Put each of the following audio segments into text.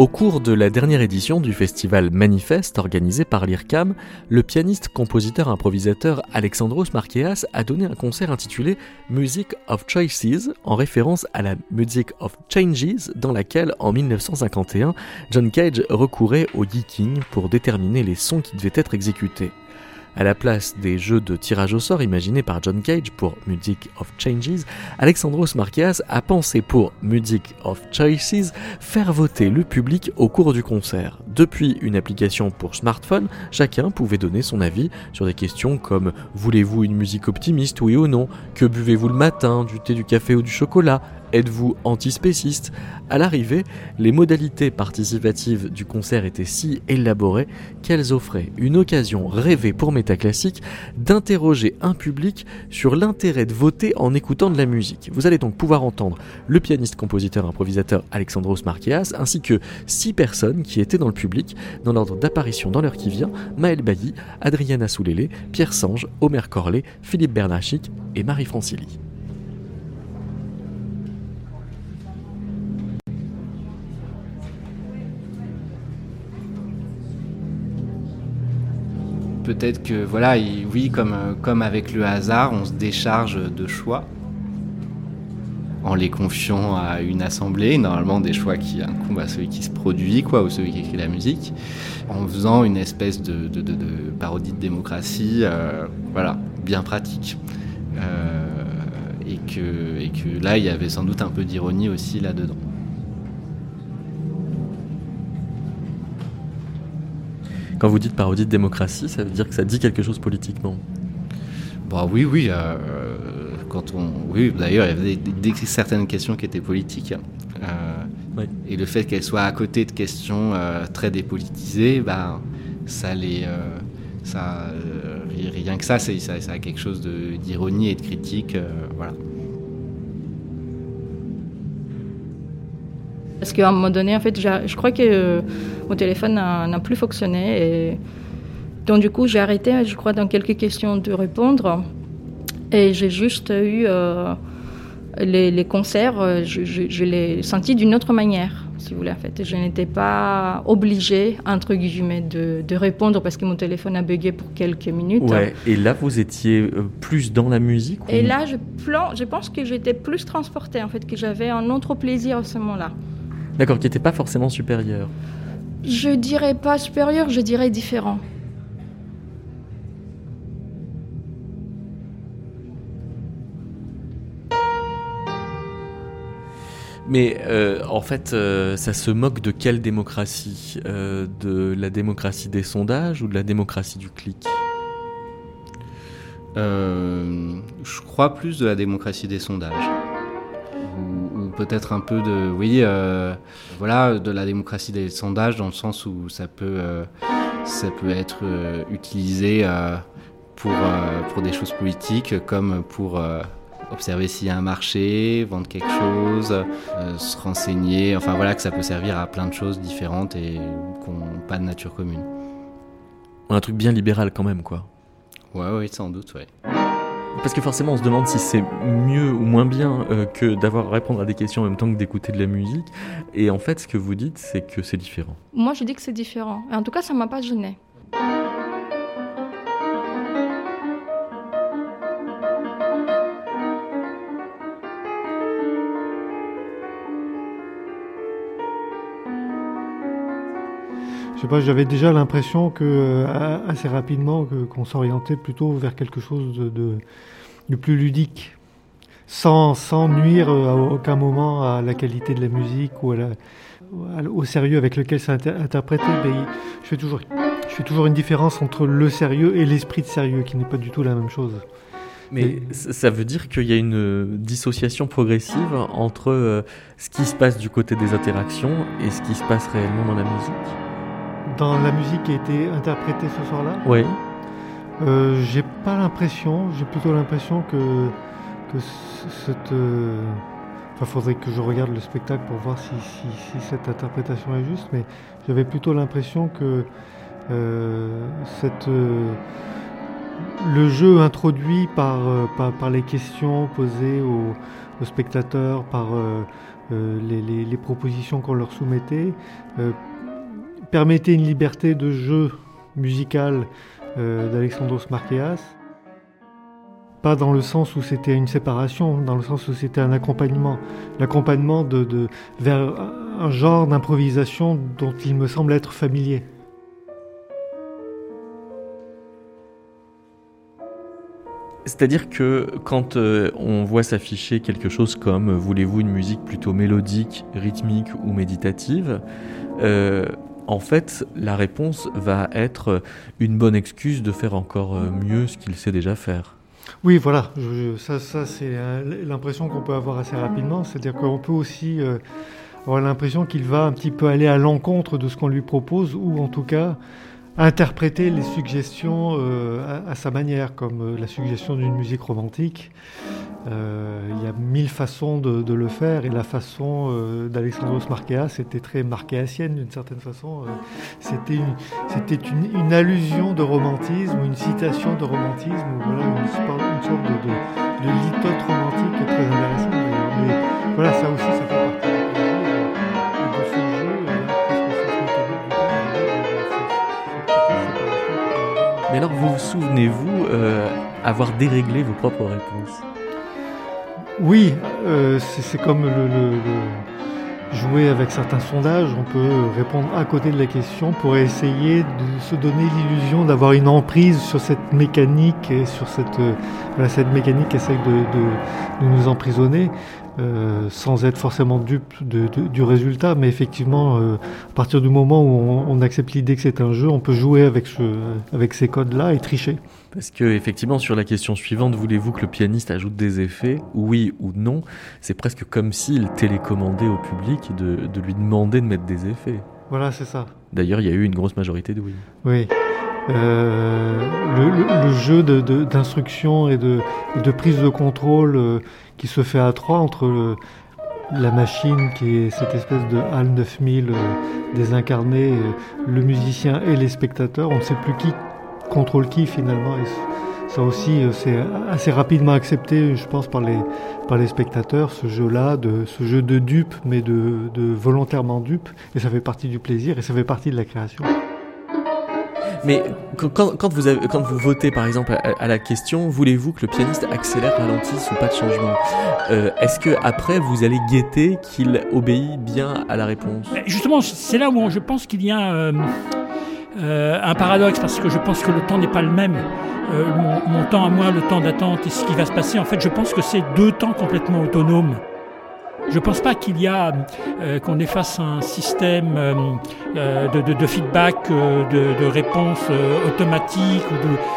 Au cours de la dernière édition du festival Manifeste organisé par l'IRCAM, le pianiste, compositeur, improvisateur Alexandros Marqueas a donné un concert intitulé Music of Choices en référence à la Music of Changes dans laquelle en 1951 John Cage recourait au geeking pour déterminer les sons qui devaient être exécutés. À la place des jeux de tirage au sort imaginés par John Cage pour Music of Changes, Alexandros Marqueas a pensé pour Music of Choices faire voter le public au cours du concert. Depuis une application pour smartphone, chacun pouvait donner son avis sur des questions comme voulez-vous une musique optimiste, oui ou non? Que buvez-vous le matin? Du thé, du café ou du chocolat? Êtes-vous antispéciste? À l'arrivée, les modalités participatives du concert étaient si élaborées qu'elles offraient une occasion rêvée pour Métaclassique d'interroger un public sur l'intérêt de voter en écoutant de la musique. Vous allez donc pouvoir entendre le pianiste, compositeur, improvisateur Alexandros Marqueas ainsi que six personnes qui étaient dans le public dans l'ordre d'apparition dans l'heure qui vient Maël Bailly, Adriana Soulélé, Pierre Sange, Omer Corlet, Philippe Bernachik et Marie Francilli. Peut-être que, voilà, oui, comme, avec le hasard, on se décharge de choix en les confiant à une assemblée, normalement des choix qui incombent à celui qui se produit, quoi, ou celui qui écrit la musique, en faisant une espèce de, parodie de démocratie, euh, voilà, bien pratique. Euh, et, que, et que là, il y avait sans doute un peu d'ironie aussi là-dedans. Quand vous dites parodie de démocratie, ça veut dire que ça dit quelque chose politiquement Bah oui, oui. Euh, quand on, oui, d'ailleurs, il y avait certaines questions qui étaient politiques. Euh, et le fait qu'elles soient à côté de questions euh, très dépolitisées, bah, ça les, ça, rien que ça, ça, ça, a quelque chose d'ironie et de critique, voilà. Parce qu'à un moment donné, en fait, je crois que euh, mon téléphone n'a plus fonctionné. Et donc, du coup, j'ai arrêté, je crois, dans quelques questions de répondre. Et j'ai juste eu euh, les, concerts, euh, je, je, l'ai senti d'une autre manière, si vous voulez, en fait. Je n'étais pas obligée, entre guillemets, de, de, répondre parce que mon téléphone a bugué pour quelques minutes. Ouais. Et là, vous étiez plus dans la musique Et là, je, plan, je pense que j'étais plus transportée, en fait, que j'avais un autre plaisir à ce moment-là. D'accord, qui n'était pas forcément supérieur. Je dirais pas supérieur, je dirais différent. Mais euh, en fait, euh, ça se moque de quelle démocratie? Euh, De la démocratie des sondages ou de la démocratie du clic? Je crois plus de la démocratie des sondages peut-être un peu de, oui, euh, voilà, de la démocratie des sondages dans le sens où ça peut, euh, ça peut être euh, utilisé pour, pour des choses politiques comme pour observer s'il y a un marché, vendre quelque chose, se renseigner, enfin voilà, que ça peut servir à plein de choses différentes et qui n'ont pas de nature commune. Un truc bien libéral quand même, quoi. Ouais, oui, sans doute, ouais. Parce que forcément, on se demande si c'est mieux ou moins bien euh, que d'avoir à répondre à des questions en même temps que d'écouter de la musique. Et en fait, ce que vous dites, c'est que c'est différent. Moi, je dis que c'est différent. En tout cas, ça m'a pas gêné. Je sais pas, j'avais déjà l'impression que euh, assez rapidement qu'on s'orientait plutôt vers quelque chose de, plus ludique, sans, sans nuire euh, à aucun moment à la qualité de la musique ou au sérieux avec lequel c'est interprété. je, fais toujours, je fais toujours une différence entre le sérieux et l'esprit de sérieux, qui n'est pas du tout la même chose. Mais ça veut dire qu'il y a une dissociation progressive entre euh, ce qui se passe du côté des interactions et ce qui se passe réellement dans la musique? Dans la musique qui a été interprétée ce soir-là Oui. Euh, j'ai pas l'impression, j'ai plutôt l'impression que, que cette. Euh, enfin, faudrait que je regarde le spectacle pour voir si, si, cette interprétation est juste, mais j'avais plutôt l'impression que cette, le jeu introduit par, par, les questions posées aux, spectateurs, par les, les, propositions qu'on leur soumettait, permettait une liberté de jeu musical d'Alexandros Marqueas pas dans le sens où c'était une séparation, dans le sens où c'était un accompagnement. L'accompagnement vers un genre d'improvisation dont il me semble être familier. C'est-à-dire que quand euh, on voit s'afficher quelque chose comme euh, voulez-vous une musique plutôt mélodique, rythmique ou méditative, euh, en fait, la réponse va être une bonne excuse de faire encore mieux ce qu'il sait déjà faire. Oui, voilà. ça, c'est euh, l'impression qu'on peut avoir assez rapidement. C'est-à-dire qu'on peut aussi euh, avoir l'impression qu'il va un petit peu aller à l'encontre de ce qu'on lui propose, ou en tout cas interpréter les suggestions euh, à, sa manière, comme la suggestion d'une musique romantique. il y a mille façons de, le faire, et la façon d'Alexandros Marquea, c'était très marquéasienne d'une certaine façon. c'était une, allusion de romantisme, une citation de romantisme, voilà, une, sorte de, de, litote romantique très intéressante d'ailleurs. Mais voilà, ça aussi, ça fait alors, vous vous souvenez-vous euh, avoir déréglé vos propres réponses? Oui, euh, c'est comme jouer avec certains sondages, on peut répondre à côté de la question pour essayer de se donner l'illusion d'avoir une emprise sur cette mécanique et sur cette, euh, cette mécanique qui de, de nous emprisonner. Euh, sans être forcément dupe de, du résultat, mais effectivement, euh, à partir du moment où on, on accepte l'idée que c'est un jeu, on peut jouer avec, ce, avec ces codes-là et tricher. Parce que effectivement, sur la question suivante, voulez-vous que le pianiste ajoute des effets? Oui ou non? C'est presque comme s'il télécommandait au public de, de, lui demander de mettre des effets. Voilà, c'est ça. D'ailleurs, il y a eu une grosse majorité de oui. Oui. Euh, le, le, jeu d'instruction et de, de, prise de contrôle euh, qui se fait à trois entre la machine qui est cette espèce de HAL 9000 euh, désincarné, euh, le musicien et les spectateurs, on ne sait plus qui contrôle qui finalement. Et ça aussi, euh, c'est assez rapidement accepté, je pense, par les, par les spectateurs, ce jeu-là, ce jeu de dupe, mais de, de volontairement dupe. Et ça fait partie du plaisir et ça fait partie de la création. Mais quand, vous avez, votez par exemple à, la question, voulez-vous que le pianiste accélère, ralentisse ou pas de changement? Euh, Est-ce que après vous allez guetter qu'il obéit bien à la réponse? Justement, c'est là où je pense qu'il y a euh, euh, un paradoxe parce que je pense que le temps n'est pas le même. Mon, mon, temps à moi, le temps d'attente et ce qui va se passer, en fait, je pense que c'est deux temps complètement autonomes. Je ne pense pas qu'il y a euh, qu'on ait face à un système euh, euh de, de, de, feedback, euh, de, de, réponse euh, automatique.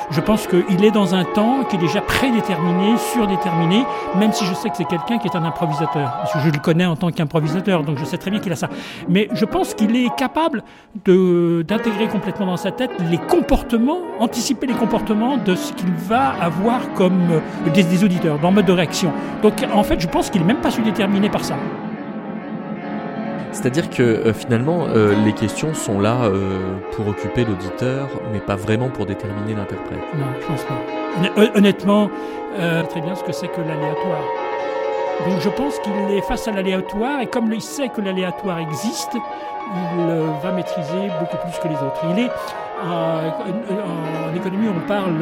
Je pense qu'il est dans un temps qui est déjà prédéterminé, surdéterminé, même si je sais que c'est quelqu'un qui est un improvisateur. Parce que je le connais en tant qu'improvisateur, donc je sais très bien qu'il a ça. Mais je pense qu'il est capable d'intégrer complètement dans sa tête les comportements, anticiper les comportements de ce qu'il va avoir comme des, des auditeurs, dans le mode de réaction. Donc en fait, je pense qu'il n'est même pas surdéterminé par ça. C'est-à-dire que euh, finalement, euh, les questions sont là euh, pour occuper l'auditeur, mais pas vraiment pour déterminer l'interprète. Non, je pense pas. Honnêtement, très bien ce que c'est que l'aléatoire. Donc je pense qu'il est face à l'aléatoire, et comme il sait que l'aléatoire existe, il va maîtriser beaucoup plus que les autres. Il est en, économie, on parle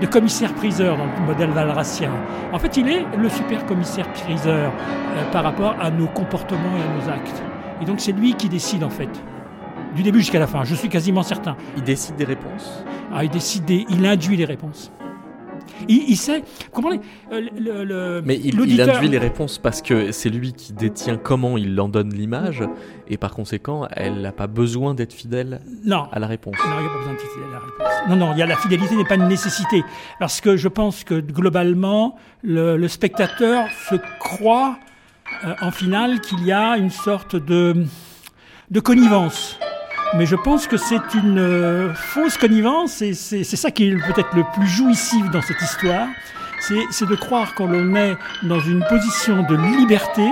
de commissaire-priseur dans le modèle valracien. En fait, il est le super commissaire-priseur euh, par rapport à nos comportements et à nos actes. Et donc, c'est lui qui décide, en fait. Du début jusqu'à la fin, je suis quasiment certain. Il décide des réponses? Ah, il décide des, il induit les réponses. Il, sait. Comment euh, le, le, Mais il, il, induit les réponses parce que c'est lui qui détient comment il en donne l'image et par conséquent, elle n'a pas besoin d'être fidèle à la réponse. Non, il n'y a pas besoin d'être fidèle à la réponse. Non, non, il y a la fidélité n'est pas une nécessité parce que je pense que globalement, le, spectateur se croit euh, en finale qu'il y a une sorte de de connivence mais je pense que c'est une euh, fausse connivence et c'est ça qui est peut-être le plus jouissif dans cette histoire. C'est de croire qu'on est dans une position de liberté,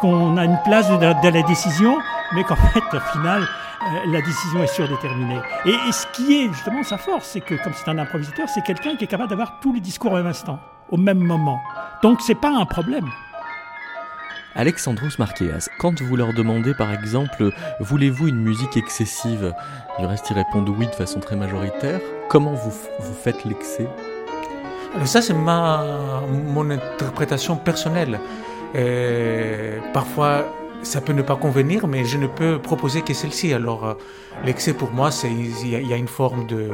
qu'on a une place de, la décision, mais qu'en fait, au final, euh, la décision est surdéterminée. Et, et ce qui est justement sa force, c'est que comme c'est un improvisateur, c'est quelqu'un qui est capable d'avoir tous les discours au même instant, au même moment. Donc c'est pas un problème. Alexandros Marqueas, quand vous leur demandez par exemple voulez-vous une musique excessive? Du reste, ils répondent oui de façon très majoritaire. Comment vous, vous faites l'excès? Alors ça, c'est ma, mon interprétation personnelle. Et parfois, ça peut ne pas convenir, mais je ne peux proposer que celle-ci. Alors, euh, l'excès pour moi, c'est il y, y a une forme de,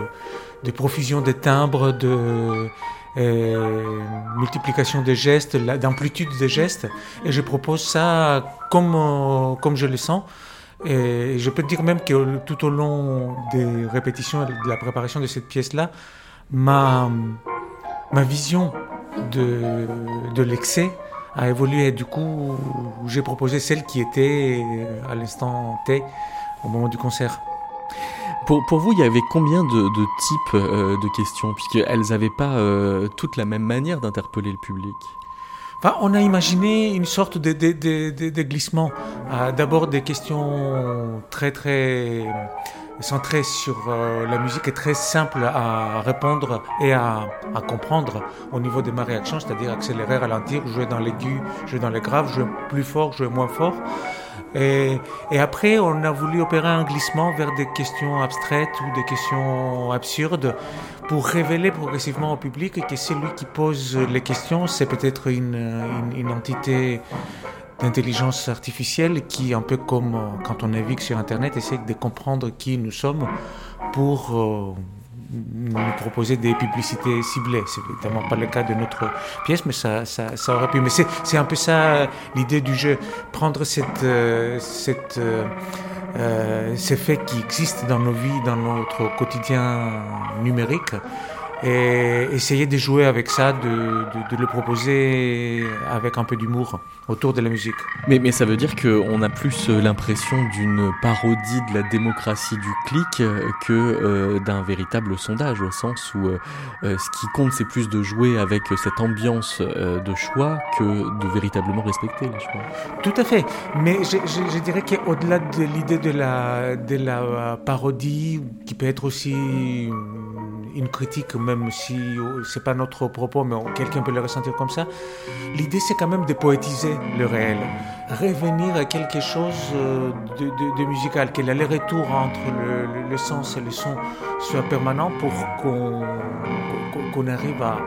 de profusion des timbres, de euh, multiplication des gestes, d'amplitude des gestes, et je propose ça comme euh, comme je le sens. Et je peux dire même que tout au long des répétitions et de la préparation de cette pièce-là, ma ma vision de de l'excès a évolué. Et du coup, j'ai proposé celle qui était à l'instant T au moment du concert. Pour, vous, il y avait combien de, types euh, de questions Puisqu'elles n'avaient pas euh, toutes la même manière d'interpeller le public? Enfin, on a imaginé une sorte de, glissement. Euh, D'abord des questions très très centrées sur euh, la musique et très simples à répondre et à comprendre au niveau de ma réaction, c'est-à-dire accélérer, ralentir, jouer dans l'aigu, jouer dans le grave, jouer plus fort, jouer moins fort. Et, après, on a voulu opérer un glissement vers des questions abstraites ou des questions absurdes pour révéler progressivement au public que celui qui pose les questions, c'est peut-être une, entité d'intelligence artificielle qui, un peu comme quand on navigue sur Internet, essaie de comprendre qui nous sommes pour euh, nous proposer des publicités ciblées. C'est évidemment pas le cas de notre pièce, mais ça, ça, ça aurait pu. Mais c'est, c'est un peu ça euh, l'idée du jeu, prendre cette, euh, cette, euh, euh, ces faits qui existent dans nos vies, dans notre quotidien numérique, et essayer de jouer avec ça, de, de, de le proposer avec un peu d'humour autour de la musique. Mais, mais ça veut dire qu'on a plus euh, l'impression d'une parodie de la démocratie du clic euh, que euh, d'un véritable sondage, au sens où euh, ce qui compte, c'est plus de jouer avec cette ambiance euh, de choix que de véritablement respecter les choix. Tout à fait. Mais je, je, je dirais qu'au-delà de l'idée de la, de la parodie, qui peut être aussi une critique, même si euh, c'est pas notre propos, mais quelqu'un peut le ressentir comme ça, l'idée c'est quand même de poétiser le réel. Revenir à quelque chose euh, de, de, de musical, que l'aller-retour entre le, sens et le son soit permanent pour qu'on arrive à,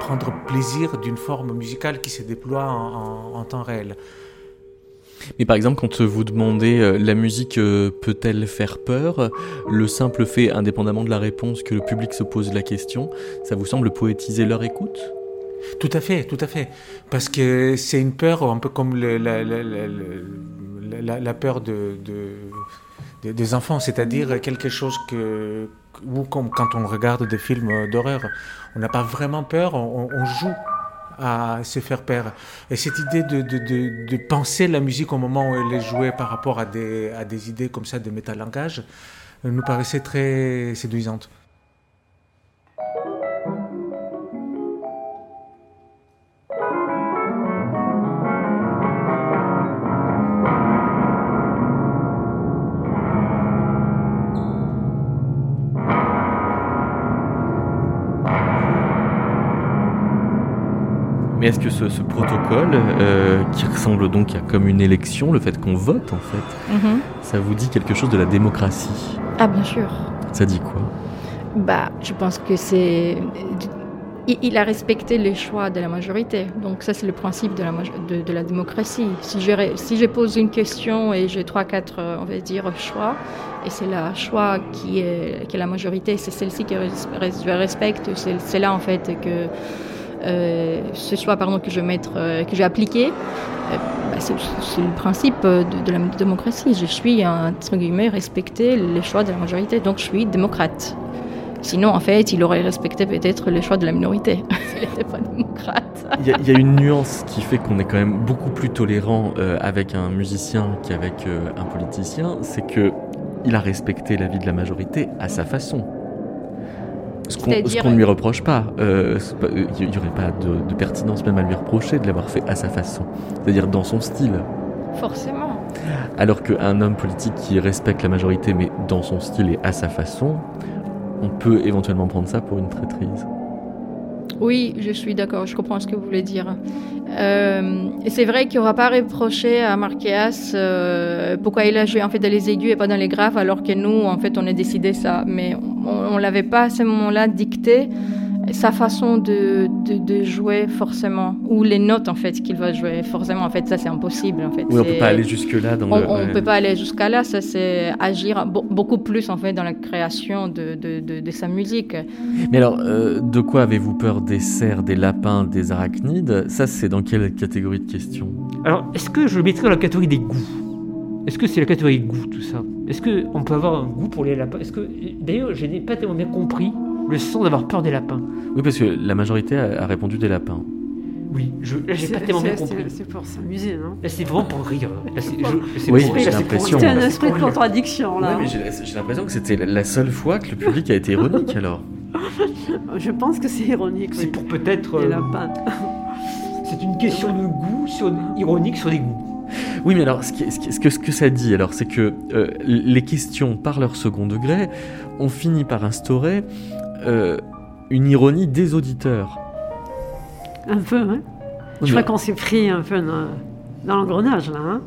prendre plaisir d'une forme musicale qui se déploie en temps réel. Mais par exemple, quand vous demandez euh, la musique euh, peut-elle faire peur, le simple fait, indépendamment de la réponse, que le public se pose la question, ça vous semble poétiser leur écoute? Tout à fait, tout à fait. Parce que c'est une peur, un peu comme la, la- la- la- peur de, de- de- des enfants, c'est-à-dire quelque chose que, ou comme quand on regarde des films d'horreur, on n'a pas vraiment peur, on joue à se faire peur. Et cette idée de, de, de, de penser la musique au moment où elle est jouée par rapport à des, à des idées comme ça de métalangage euh, nous paraissait très séduisante. Mais est-ce que ce, ce protocole, euh, qui ressemble donc à comme une élection, le fait qu'on vote en fait, Mhm. ça vous dit quelque chose de la démocratie? Ah, bien sûr. Ça dit quoi? Bah, je pense que c'est. Il a respecté les choix de la majorité. Donc, ça, c'est le principe de la, maj- de, de la démocratie. Si je, si je pose une question et j'ai trois, quatre, euh, on va dire, choix, et c'est la choix qui est, qui est la majorité, c'est celle-ci que je respecte. C'est là, en fait, que ce choix pardon, que je vais euh, que j'ai appliqué, euh, bah, c'est le principe euh, de, la démocratie. Je suis, entre les choix de la majorité. Donc, je suis démocrate. Sinon, en fait, il aurait respecté peut-être les choix de la minorité. S'il n'était pas démocrate. Il y, a- il une nuance qui fait qu'on est quand même beaucoup plus tolérant euh, avec un musicien qu'avec euh, un politicien, c'est que il a respecté l'avis de la majorité à sa façon. Ce qu'on ne lui reproche pas. euh, c'est pas- euh, Il n'y aurait pas de, de pertinence même à lui reprocher de l'avoir fait à sa façon. C'est-à-dire dans son style. Forcément. Alors qu'un homme politique qui respecte la majorité, mais dans son style et à sa façon, on peut éventuellement prendre ça pour une traîtrise. Oui, je suis d'accord, je comprends ce que vous voulez dire. Euh, et c'est vrai qu'il n'y aura pas reproché à Marquez euh, pourquoi il a joué en fait dans les aigus et pas dans les graves, alors que nous, en fait, on a décidé ça. Mais on ne l'avait pas à ce moment-là dicté sa façon de, de, jouer forcément, ou les notes en fait qu'il va jouer forcément. En fait, ça c'est impossible en fait. Oui, on peut pas aller jusque là. Dans on, ne peut pas aller jusqu'à là. Ça c'est agir beaucoup plus en fait dans la création de, de sa musique. Mais alors, euh, de quoi avez-vous peur Des cerfs, des lapins, des arachnides? Ça c'est dans quelle catégorie de questions? Alors, est-ce que je le mettrais dans la catégorie des goûts? Est-ce que c'est la catégorie goût tout ça? Est-ce qu'on peut avoir un goût pour les lapins? Est-ce que d'ailleurs je n'ai pas tellement bien compris le sens d'avoir peur des lapins. Oui, parce que la majorité a, répondu des lapins. Oui, je j'ai pas tellement bien compris. C'est pour s'amuser, non C'est vraiment pour rire. oui, j'ai l'impression. C'est un esprit de contradiction, là. Oui, mais j'ai l'impression que c'était la seule fois que le public a été ironique, alors. je pense que c'est ironique. C'est pour peut-être. Les euh, lapins. c'est une question de goût sur, ironique sur les goûts. Oui, mais alors, ce, ce, que, ce que ça dit, alors, c'est que euh, les questions, par leur second degré, ont fini par instaurer euh, une ironie des auditeurs. Un peu, hein Je crois qu'on s'est pris un peu dans, l'engrenage, là. Hein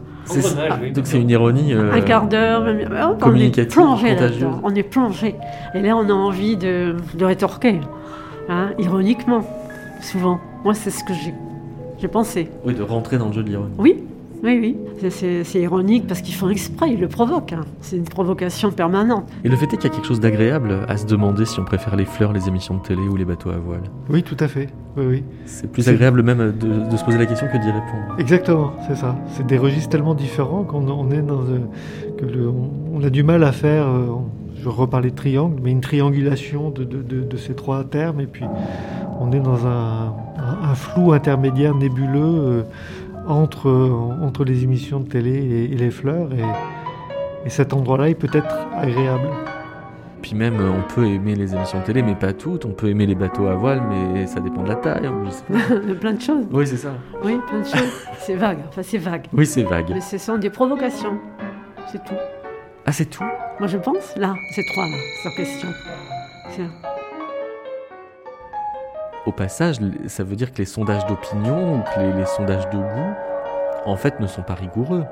donc c'est une ironie. Euh, un quart d'heure, on est plongé là-dedans. On est plongé. Et là, on a envie de, de rétorquer, hein, ironiquement, souvent. Moi, c'est ce que j'ai pensé. Oui, de rentrer dans le jeu de l'ironie. Oui, oui, oui, c'est ironique parce qu'ils font exprès, ils le provoquent. Hein. C'est une provocation permanente. Et le fait est qu'il y a quelque chose d'agréable à se demander si on préfère les fleurs, les émissions de télé ou les bateaux à voile. Oui, tout à fait. Oui, oui. C'est plus agréable même de, se poser la question que d'y répondre. Exactement, c'est ça. C'est des registres tellement différents qu'on on est dans euh, que on, a du mal à faire. Euh, je reparlais de triangle, mais une triangulation de, de, ces trois termes, et puis on est dans un, un, flou intermédiaire nébuleux. Euh, entre, entre les émissions de télé et, les fleurs. Et, cet endroit-là est peut-être agréable. Puis même, on peut aimer les émissions de télé, mais pas toutes. On peut aimer les bateaux à voile, mais ça dépend de la taille. Hein, plein de choses. Oui, c'est ça. Oui, plein de choses. c'est vague. Enfin, c'est vague. Oui, c'est vague. Mais ce sont des provocations. C'est tout. Ah, c'est tout? Moi, je pense, là, ces trois, là, sans question. Au passage, ça veut dire que les sondages d'opinion ou que les, sondages de goût, en fait, ne sont pas rigoureux.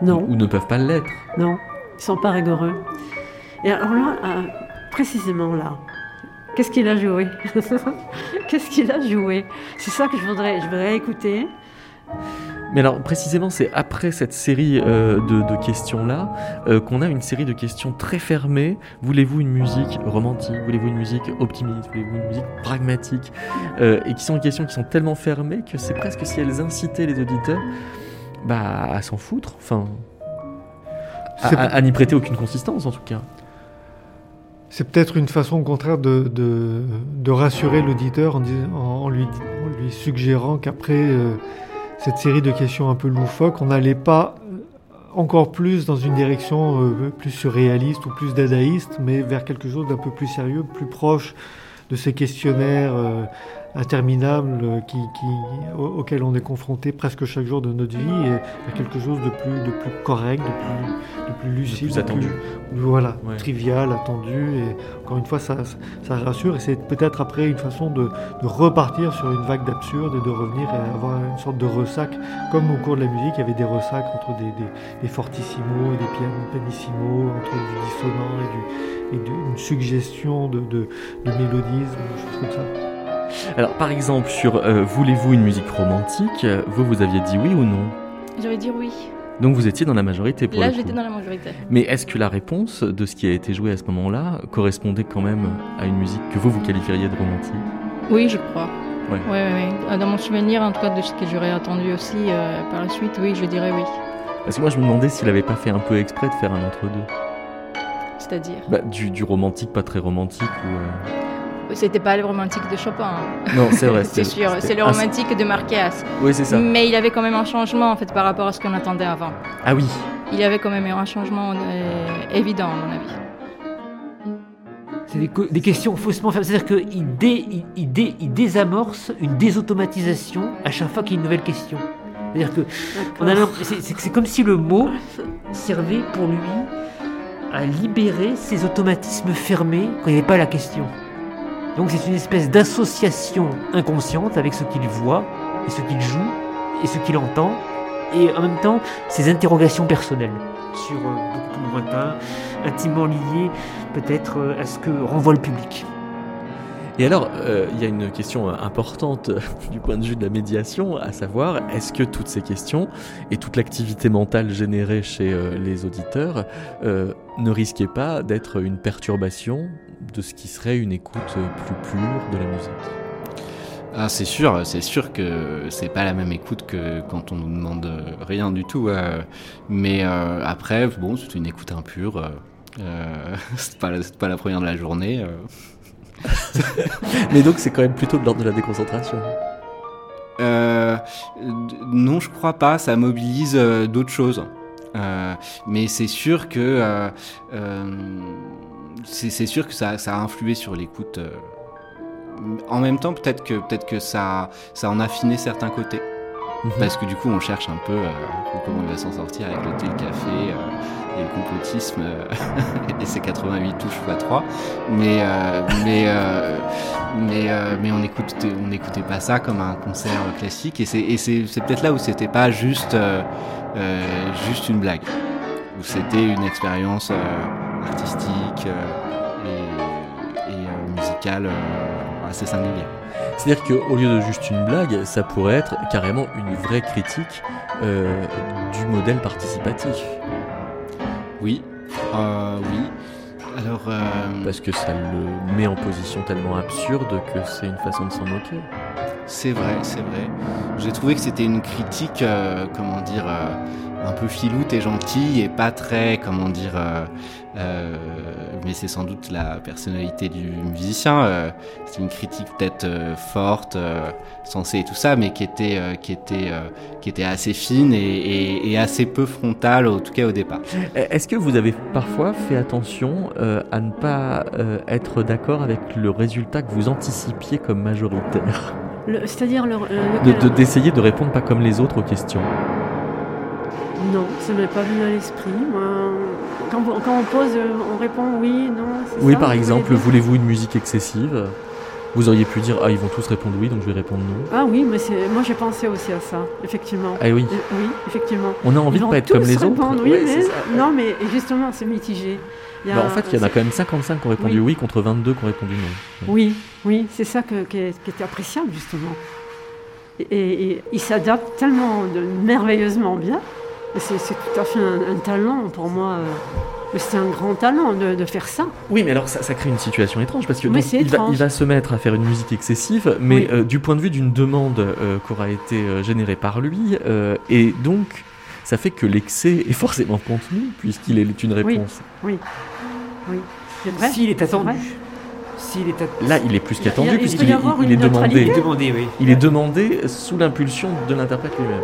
Non. Ou, ne peuvent pas l'être. Non, ils sont pas rigoureux. Et alors là, euh, précisément là, qu'est-ce qu'il a joué Qu'est-ce qu'il a joué? C'est ça que je voudrais, je voudrais écouter. Mais alors précisément, c'est après cette série euh, de, questions-là euh, qu'on a une série de questions très fermées. Voulez-vous une musique romantique? Voulez-vous une musique optimiste? Voulez-vous une musique pragmatique? Euh, Et qui sont des questions qui sont tellement fermées que c'est presque si elles incitaient les auditeurs bah, à s'en foutre, enfin, à, n'y prêter aucune consistance en tout cas. C'est peut-être une façon au contraire de, de, rassurer l'auditeur en, en, lui, en, lui, suggérant qu'après cette série de questions un peu loufoques, on n'allait pas euh, encore plus dans une direction euh, plus surréaliste ou plus dadaïste, mais vers quelque chose d'un peu plus sérieux, plus proche de ces questionnaires euh, interminables euh, qui, auxquels on est confronté presque chaque jour de notre vie, et à quelque chose de plus, de plus correct, de plus, de plus lucide, plus attendu. voilà, trivial, attendu. Et encore une fois, ça, ça rassure. Et c'est peut-être après une façon de, repartir sur une vague d'absurde et de revenir et avoir une sorte de ressac, comme au cours de la musique, il y avait des ressacs entre des, des, fortissimos et des pianissimo, entre du dissonant et du et d'une suggestion de, de, de mélodisme, des choses comme ça. Alors, par exemple, sur euh, Voulez-vous une musique romantique Vous, vous aviez dit oui ou non? J'aurais dit oui. Donc vous étiez dans la majorité pour Là, j'étais dans la majorité. Mais est-ce que la réponse de ce qui a été joué à ce moment-là correspondait quand même à une musique que vous, vous qualifieriez de romantique? Oui, je crois. Ouais. Ouais, ouais, Dans mon souvenir, en tout cas, de ce que j'aurais attendu aussi euh, par la suite, oui, je dirais oui. Parce que moi, je me demandais s'il avait pas fait un peu exprès de faire un entre-deux. C'est-à-dire? Bah, du, romantique, pas très romantique ou. Euh, C'était pas le romantique de Chopin. Non, c'est vrai. c'est sûr, c'est le romantique de Marquez. Oui, c'est ça. Mais il avait quand même un changement en fait par rapport à ce qu'on attendait avant. Ah oui. Il y avait quand même un changement euh, évident à mon avis. C'est des, questions faussement fermées. C'est-à-dire qu'il dé, il, il, il, désamorce une désautomatisation à chaque fois qu'il y a une nouvelle question. C'est-à-dire que c'est comme si le mot servait pour lui à libérer ses automatismes fermés quand il n'y avait pas la question. Donc c'est une espèce d'association inconsciente avec ce qu'il voit et ce qu'il joue et ce qu'il entend et en même temps ses interrogations personnelles sur euh, beaucoup plus lointain, intimement liées peut-être euh, à ce que renvoie le public. Et alors, euh, il y a une question importante du point de vue de la médiation, à savoir, est-ce que toutes ces questions et toute l'activité mentale générée chez les auditeurs ne risquaient pas d'être une perturbation de ce qui serait une écoute plus pure de la musique ah, c'est sûr, c'est sûr que c'est pas la même écoute que quand on nous demande rien du tout. mais après, bon, c'est une écoute impure. c'est pas, pas, la première de la journée. Mais donc c'est quand même plutôt de l'ordre de la déconcentration. Euh, non, je crois pas. Ça mobilise euh, d'autres choses. Euh, mais c'est sûr que c'est sûr que ça, ça, a influé sur l'écoute. en même temps, peut-être que peut-être que ça ça en a affiné certains côtés. Mhm. Parce que du coup, on cherche un peu comment il va s'en sortir avec le thé, le café et le complotisme euh, et ses 88 touches x 3 mais euh, mais euh, mais mais on écoutait on n'écoutait pas ça comme un concert classique et c'est et c'est, peut-être là où c'était pas juste juste une blague où c'était une expérience artistique et, et musicale assez singulière c'est-à-dire qu'au lieu de juste une blague, ça pourrait être carrément une vraie critique du modèle participatif. Oui, euh, oui. Alors. Euh, Parce que ça le met en position tellement absurde que c'est une façon de s'en moquer. C'est vrai, c'est vrai. J'ai trouvé que c'était une critique, euh, comment dire, un peu filoute et gentille et pas très, comment dire, euh, mais c'est sans doute la personnalité du musicien. Euh, c'est une critique peut-être euh, forte, sensée et tout ça, mais qui était, qui était, qui était assez fine et, et, assez peu frontale, en tout cas au départ. Est-ce que vous avez parfois fait attention à ne pas être d'accord avec le résultat que vous anticipiez comme majoritaire? C'est-à-dire le, d'essayer de, de répondre pas comme les autres aux questions non, ça m'est pas venu à l'esprit. Quand, on pose, euh, on répond oui, non. Oui, par exemple, voulez-vous une musique excessive? Vous auriez pu dire ah ils vont tous répondre oui donc je vais répondre non. Ah oui mais moi j'ai pensé aussi à ça effectivement. Ah oui. Euh, oui effectivement. On a envie de pas être comme les autres. Oui, mais, non mais justement c'est mitigé. Bah, en fait il y en a quand même 55 qui ont répondu oui, contre 22 qui ont répondu non. Oui oui c'est ça que, qui, était appréciable justement. Et, et il s'adapte tellement de, merveilleusement bien c'est tout à fait un, talent pour moi. Euh, c'est un grand talent de, faire ça. Oui, mais alors ça, crée une situation étrange parce que il, va, se mettre à faire une musique excessive, mais euh, du point de vue d'une demande euh, qui aura été générée par lui, et donc ça fait que l'excès est forcément contenu puisqu'il est une réponse. Oui, oui. oui. S'il est attendu. Là, il est plus qu'attendu puisqu'il est, il est demandé. Il est demandé sous l'impulsion de l'interprète lui-même.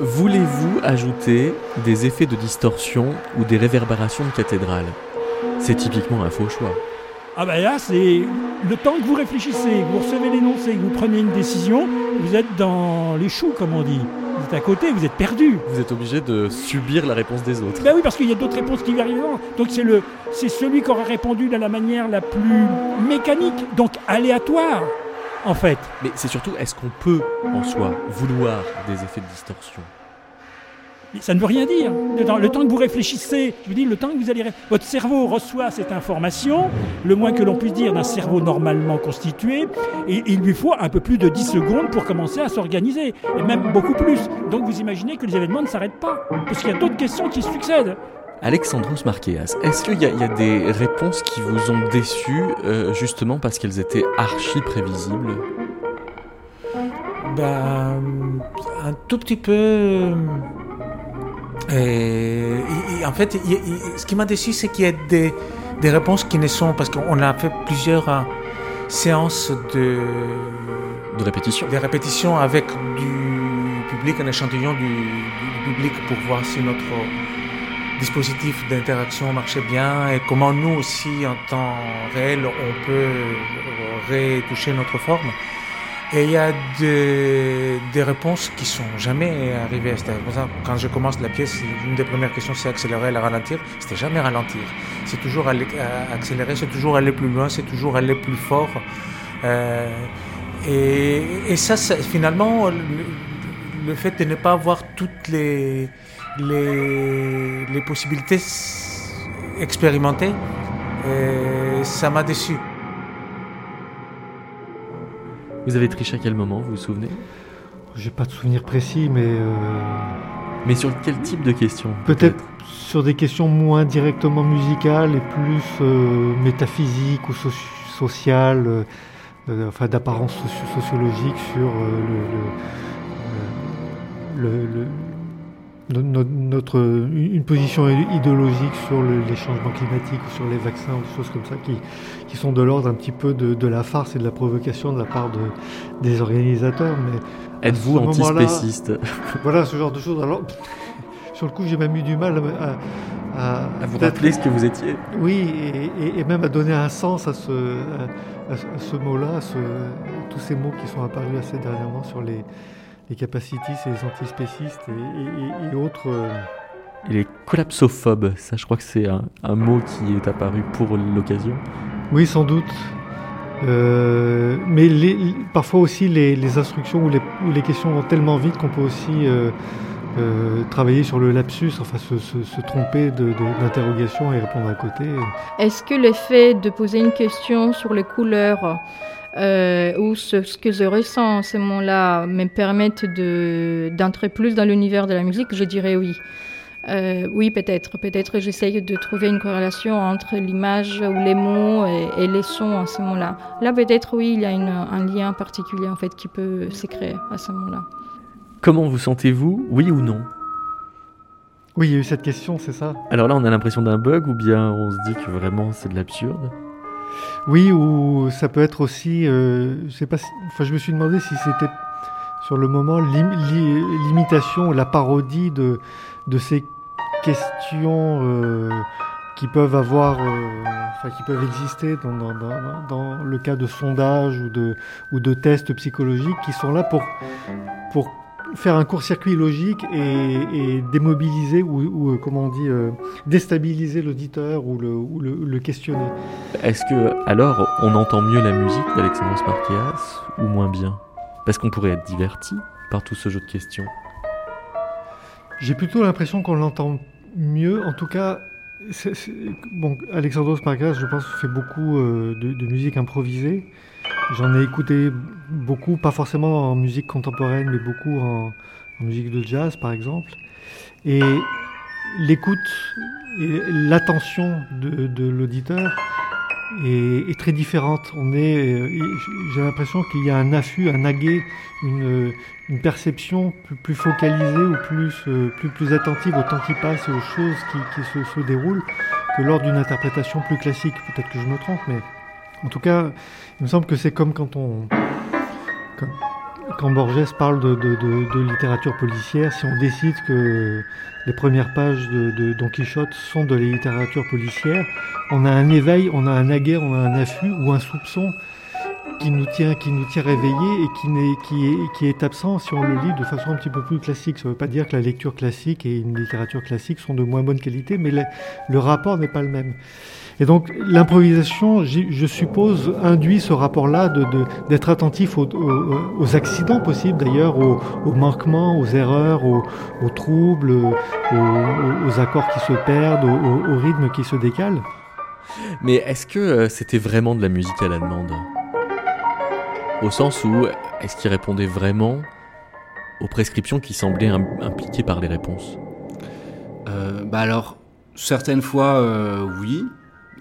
Voulez-vous ajouter des effets de distorsion ou des réverbérations de cathédrale? C'est typiquement un faux choix. Ah ben là, c'est le temps que vous réfléchissez, que vous recevez l'énoncé, que vous prenez une décision, vous êtes dans les choux, comme on dit. Vous êtes à côté, vous êtes perdu. Vous êtes obligé de subir la réponse des autres. Ben oui, parce qu'il y a d'autres réponses qui arrivent. Donc c'est le, c'est celui qui aura répondu de la manière la plus mécanique, donc aléatoire, en fait. Mais c'est surtout, est-ce qu'on peut en soi vouloir des effets de distorsion? Ça ne veut rien dire. Le temps que vous réfléchissez, je vous dis, le temps que vous allez. Votre cerveau reçoit cette information, le moins que l'on puisse dire d'un cerveau normalement constitué, et il lui faut un peu plus de 10 secondes pour commencer à s'organiser, et même beaucoup plus. Donc vous imaginez que les événements ne s'arrêtent pas, parce qu'il y a d'autres questions qui succèdent. Alexandros Marqueas, est-ce qu'il y, a des réponses qui vous ont déçu euh, justement parce qu'elles étaient archi prévisibles? Ben, Un tout petit peu. Et, en fait, ce qui m'a déçu, c'est qu'il y a des, des, réponses qui ne sont. Parce qu'on a fait plusieurs euh, séances de. De répétition. Des répétitions avec du public, un échantillon du, du public pour voir si notre dispositif d'interaction marchait bien et comment nous aussi, en temps réel, on peut retoucher notre forme. Et il y a des, des, réponses qui sont jamais arrivées. Quand je commence la pièce, une des premières questions c'est accélérer, la ralentir. C'était jamais ralentir. C'est toujours aller, accélérer, c'est toujours aller plus loin, c'est toujours aller plus fort. Euh, et, ça, finalement, le, le, fait de ne pas avoir toutes les, les, les possibilités expérimentées, euh, ça m'a déçu. Vous avez triché à quel moment, vous vous souvenez? J'ai pas de souvenir précis, mais. Euh, mais sur quel type de questions Peut-être sur des questions moins directement musicales et plus euh, métaphysiques ou sociales, euh, enfin d'apparence sociologique sur le, le notre, une position idéologique sur les changements climatiques ou sur les vaccins ou des choses comme ça qui, qui sont de l'ordre un petit peu de, de, la farce et de la provocation de la part de, des organisateurs. Mais Êtes-vous antispéciste? Voilà, ce genre de choses. Alors, sur le coup, j'ai même eu du mal à, à, vous rappeler ce que vous étiez. Oui, et, et, même à donner un sens à ce, à, ce mot-là, tous ces mots qui sont apparus assez dernièrement sur les, les capacitistes et les antispécistes et, et, autres. Euh, et les collapsophobes, ça je crois que c'est un, mot qui est apparu pour l'occasion. Oui, sans doute. Euh, mais les, parfois aussi les, instructions ou les, les, questions vont tellement vite qu'on peut aussi euh, travailler sur le lapsus, enfin se, se, tromper d'interrogation et répondre à côté. Est-ce que l'effet de poser une question sur les couleurs euh, ou ce, que je ressens en ce moment-là me permettent d'entrer plus dans l'univers de la musique, je dirais oui. Euh, oui, peut-être. Peut-être j'essaye de trouver une corrélation entre l'image ou les mots et, les sons en ce moment-là. Là, peut-être, oui, il y a un lien particulier en fait qui peut se créer à ce moment-là. Comment vous sentez-vous, oui ou non? Oui, il y a eu cette question, c'est ça? Alors là, on a l'impression d'un bug ou bien on se dit que vraiment c'est de l'absurde? Oui, ou ça peut être aussi, euh, je sais pas, enfin, je me suis demandé si c'était sur le moment l'imitation, la parodie de, de ces questions euh, qui peuvent avoir, euh, enfin, qui peuvent exister dans, dans, dans, dans, le cas de sondages ou de, ou de tests psychologiques qui sont là pour, pour faire un court-circuit logique et, démobiliser ou, euh, comment on dit, euh, déstabiliser l'auditeur ou, le, questionner. Est-ce que alors on entend mieux la musique d'Alexandros Marqueas ou moins bien? Parce qu'on pourrait être diverti par tout ce jeu de questions. J'ai plutôt l'impression qu'on l'entend mieux. En tout cas, bon, Alexandros Marqueas, je pense, fait beaucoup euh, de musique improvisée. J'en ai écouté beaucoup, pas forcément en musique contemporaine, mais beaucoup en, musique de jazz, par exemple. Et l'écoute et l'attention de, l'auditeur est, très différente. On est, j'ai l'impression qu'il y a un affût, un aguet, une, perception plus, focalisée ou plus, plus, plus attentive au temps qui passe et aux choses qui, se déroulent que lors d'une interprétation plus classique. Peut-être que je me trompe, mais en tout cas, il me semble que c'est comme quand on. Borges parle de, littérature policière, si on décide que les premières pages de, Don Quichotte sont de la littérature policière, on a un éveil, on a un aguerre, on a un affût ou un soupçon qui nous tient, qui réveillés et qui, est, qui, est, qui est absent si on le lit de façon un petit peu plus classique. Ça ne veut pas dire que la lecture classique et une littérature classique sont de moins bonne qualité, mais le rapport n'est pas le même. Et donc l'improvisation, je suppose, induit ce rapport-là d'être de, attentif aux, aux, accidents possibles d'ailleurs, aux, manquements, aux erreurs, aux, troubles, aux, accords qui se perdent, au rythme qui se décale. Mais est-ce que euh, c'était vraiment de la musique à la demande? Au sens où, est-ce qu'il répondait vraiment aux prescriptions qui semblaient impliquées par les réponses? Euh, Bah alors, certaines fois, euh, oui.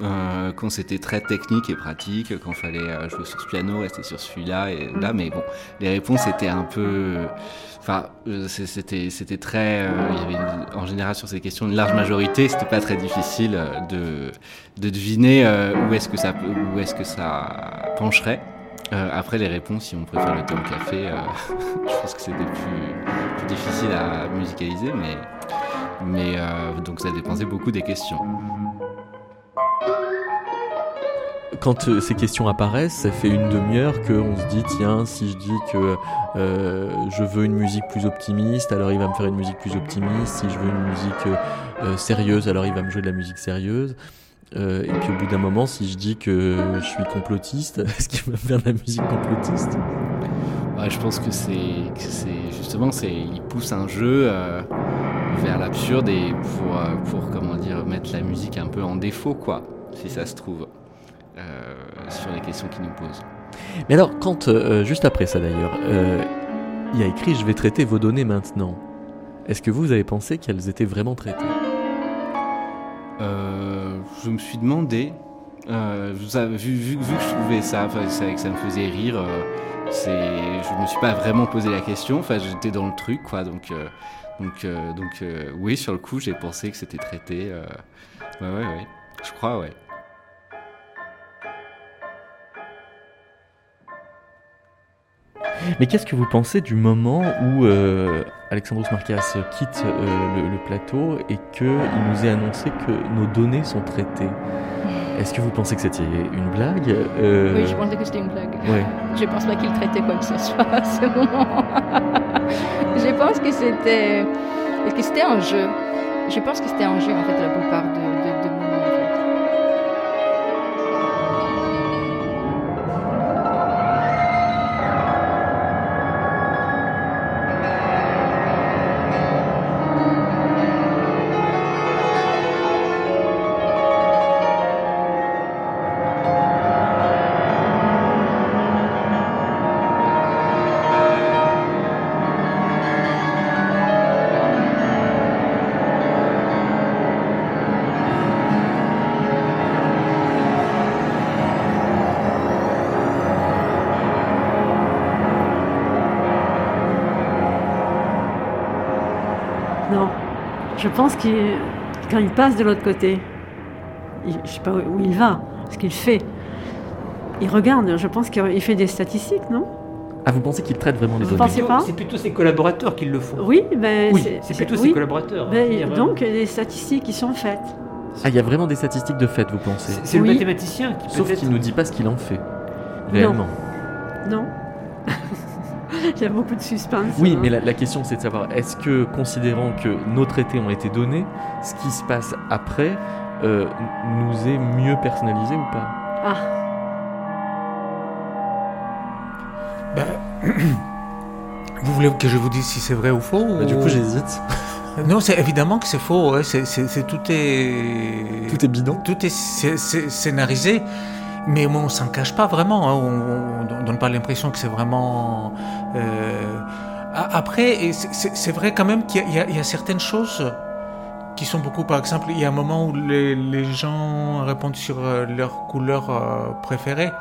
Euh, quand c'était très technique et pratique, quand fallait euh, jouer sur ce piano, rester sur celui-là et là, mais bon, les réponses étaient un peu, enfin, euh, c'était c'était très, il y avait en général sur ces questions une large majorité, c'était pas très difficile de de deviner où est-ce que ça où est-ce que ça pencherait. après les réponses, si on préfère le Tom Café, je pense que c'était plus, plus difficile à musicaliser, mais mais donc ça dépendait beaucoup des questions quand euh, ces questions apparaissent, ça fait une demi-heure qu'on se dit tiens, si je dis que euh, je veux une musique plus optimiste, alors il va me faire une musique plus optimiste. Si je veux une musique euh, sérieuse, alors il va me jouer de la musique sérieuse. et puis au bout d'un moment, si je dis que je suis complotiste, est-ce qu'il va me faire de la musique complotiste? Bah, Je pense que c'est justement, c'est il pousse un jeu vers l'absurde et pour, pour comment dire mettre la musique un peu en défaut quoi, si ça se trouve. Euh, sur les questions qu'il nous pose. Mais alors, quand, euh, juste après ça d'ailleurs, euh, il y a écrit Je vais traiter vos données maintenant. Est-ce que vous avez pensé qu'elles étaient vraiment traitées? Je me suis demandé, vu, vu, que je trouvais ça, que ça me faisait rire, c'est, je me suis pas vraiment posé la question, enfin j'étais dans le truc, quoi, donc, donc, donc oui, sur le coup j'ai pensé que c'était traité. ouais, ouais, ouais, je crois, ouais. Mais qu'est-ce que vous pensez du moment où euh, Alexandros Marquez quitte euh, le, plateau et qu'il nous est annoncé que nos données sont traitées? Est-ce que vous pensez que c'était une blague? Euh, Oui, je pensais que c'était une blague. Ouais. Je pense pas qu'il traitait quoi que ce soit à ce moment. je pense que c'était que c'était un jeu. Je pense que c'était un jeu en fait la plupart de Je pense qu'il, quand il passe de l'autre côté, je ne sais pas où il va, ce qu'il fait. Il regarde, je pense qu'il fait des statistiques, non? Ah, vous pensez qu'il traite vraiment les données pensez pas? C'est plutôt ses collaborateurs qui le font. Oui, ben, c'est plutôt ses collaborateurs. Ben, donc, des statistiques qui sont faites. Ah, il y a vraiment des statistiques de fait, vous pensez? C'est le mathématicien qui Sauf qu'il ne nous dit pas ce qu'il en fait, réellement. Non. Il y a beaucoup de suspense. Oui, hein. mais la, question c'est de savoir, est-ce que, considérant que nos traités ont été donnés, ce qui se passe après euh, nous est mieux personnalisé ou pas? Ah. Ben, vous voulez que je vous dise si c'est vrai ou faux bah, Du coup, j'hésite. Non, c'est évidemment que c'est faux. C'est, tout est. Tout est bidon. Tout est scénarisé. Mais on s'en cache pas vraiment. Hein. On, ne donne pas l'impression que c'est vraiment. Euh... Après, c'est vrai quand même qu'il y, y, a certaines choses qui sont beaucoup. Par exemple, il y a un moment où les, les gens répondent sur euh, leur couleur euh, préférée.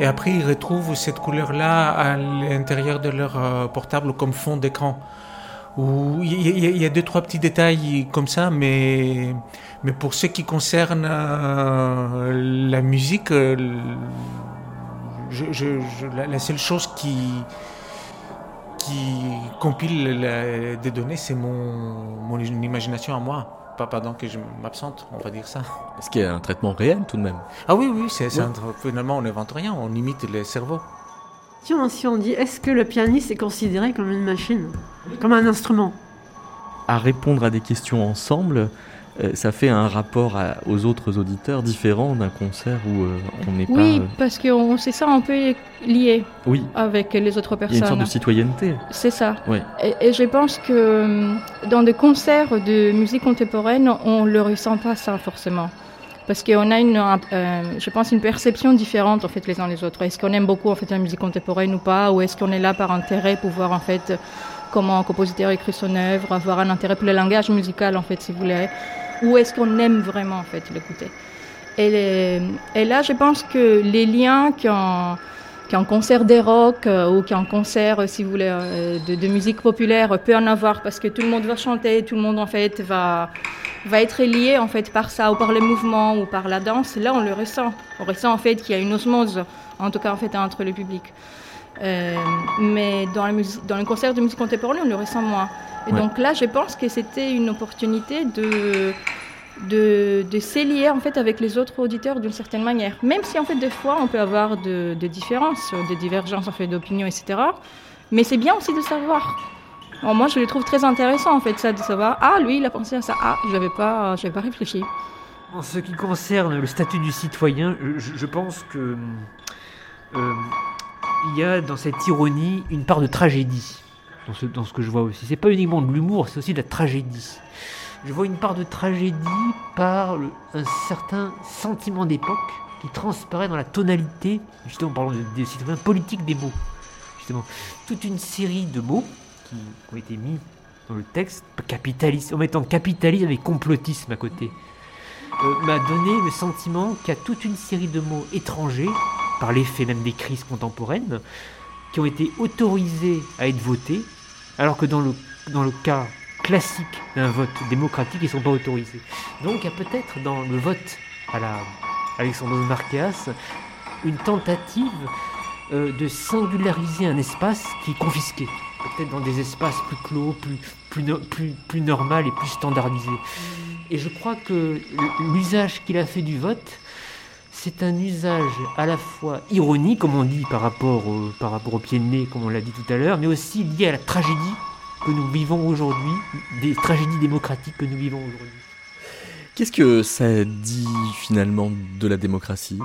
Et après, ils retrouvent cette couleur-là à l'intérieur de leur portable comme fond d'écran. Il y, a deux, trois petits détails comme ça, mais, mais pour ce qui concerne euh, la musique, euh, je, la, seule chose qui, qui compile des données, c'est mon, mon imagination à moi. Pas pendant que je m'absente, on va dire ça. Est-ce qu'il y a un traitement réel tout de même? Ah oui, oui, c'est, finalement on n'invente rien, on imite les cerveaux. Si on dit est-ce que le pianiste est considéré comme une machine, comme un instrument? À répondre à des questions ensemble, euh, ça fait un rapport aux autres auditeurs différent d'un concert où euh, on n'est pas. Oui, parce que c'est ça un peu lié oui. avec les autres personnes. Il y a une sorte de citoyenneté. C'est ça. Oui. Et, je pense que euh, dans des concerts de musique contemporaine, on ne le ressent pas ça forcément parce qu'on a une, euh, je pense, une perception différente en fait les uns les autres. Est-ce qu'on aime beaucoup en fait la musique contemporaine ou pas, ou est-ce qu'on est là par intérêt pour voir en fait comment un compositeur écrit son œuvre, avoir un intérêt pour le langage musical en fait, si vous voulez, ou est-ce qu'on aime vraiment en fait l'écouter. Et, là, je pense que les liens qu'un concert des rock euh, ou qu'un concert, si vous voulez, euh, de, musique populaire peut en avoir parce que tout le monde va chanter, tout le monde en fait va va être lié en fait par ça ou par les mouvements ou par la danse, là on le ressent. On ressent en fait qu'il y a une osmose, en tout cas en fait entre le public. Euh, mais dans, la musique, dans le concert de musique contemporaine, on le ressent moins. Et donc là, je pense que c'était une opportunité de de, de s'élier en fait avec les autres auditeurs d'une certaine manière. Même si en fait des fois on peut avoir de- des différences, des divergences en fait d'opinion, etc. Mais c'est bien aussi de savoir. Alors, moi je le trouve très intéressant en fait ça de savoir ah lui il a pensé à ça ah j'avais pas j'avais pas réfléchi. En ce qui concerne le statut du citoyen, je, je pense que euh, il y a dans cette ironie une part de tragédie dans ce, que je vois aussi. C'est pas uniquement de l'humour, c'est aussi de la tragédie. Je vois une part de tragédie par un certain sentiment d'époque qui transparaît dans la tonalité, justement, parlons de- des citoyens politiques des mots. Justement, toute une série de mots qui ont été mis dans le texte, capitaliste, en mettant capitalisme et complotisme à côté euh, m'a donné le sentiment qu'il y a toute une série de mots étrangers, par l'effet même des crises contemporaines, qui ont été autorisés à être votés, alors que dans le, dans le cas classique d'un vote démocratique, ils ne sont pas autorisés. Donc il y a peut-être dans le vote à la Alexandros Marqueas une tentative euh, de singulariser un espace qui est confisqué. Peut-être dans des espaces plus clos, plus, plus, plus, plus normal et plus standardisé. Et je crois que l'usage qu'il a fait du vote, c'est un usage à la fois ironique, comme on dit par rapport au, par rapport au pied de nez, comme on l'a dit tout à l'heure, mais aussi lié à la tragédie que nous vivons aujourd'hui, des tragédies démocratiques que nous vivons aujourd'hui. Qu'est-ce que ça dit finalement de la démocratie?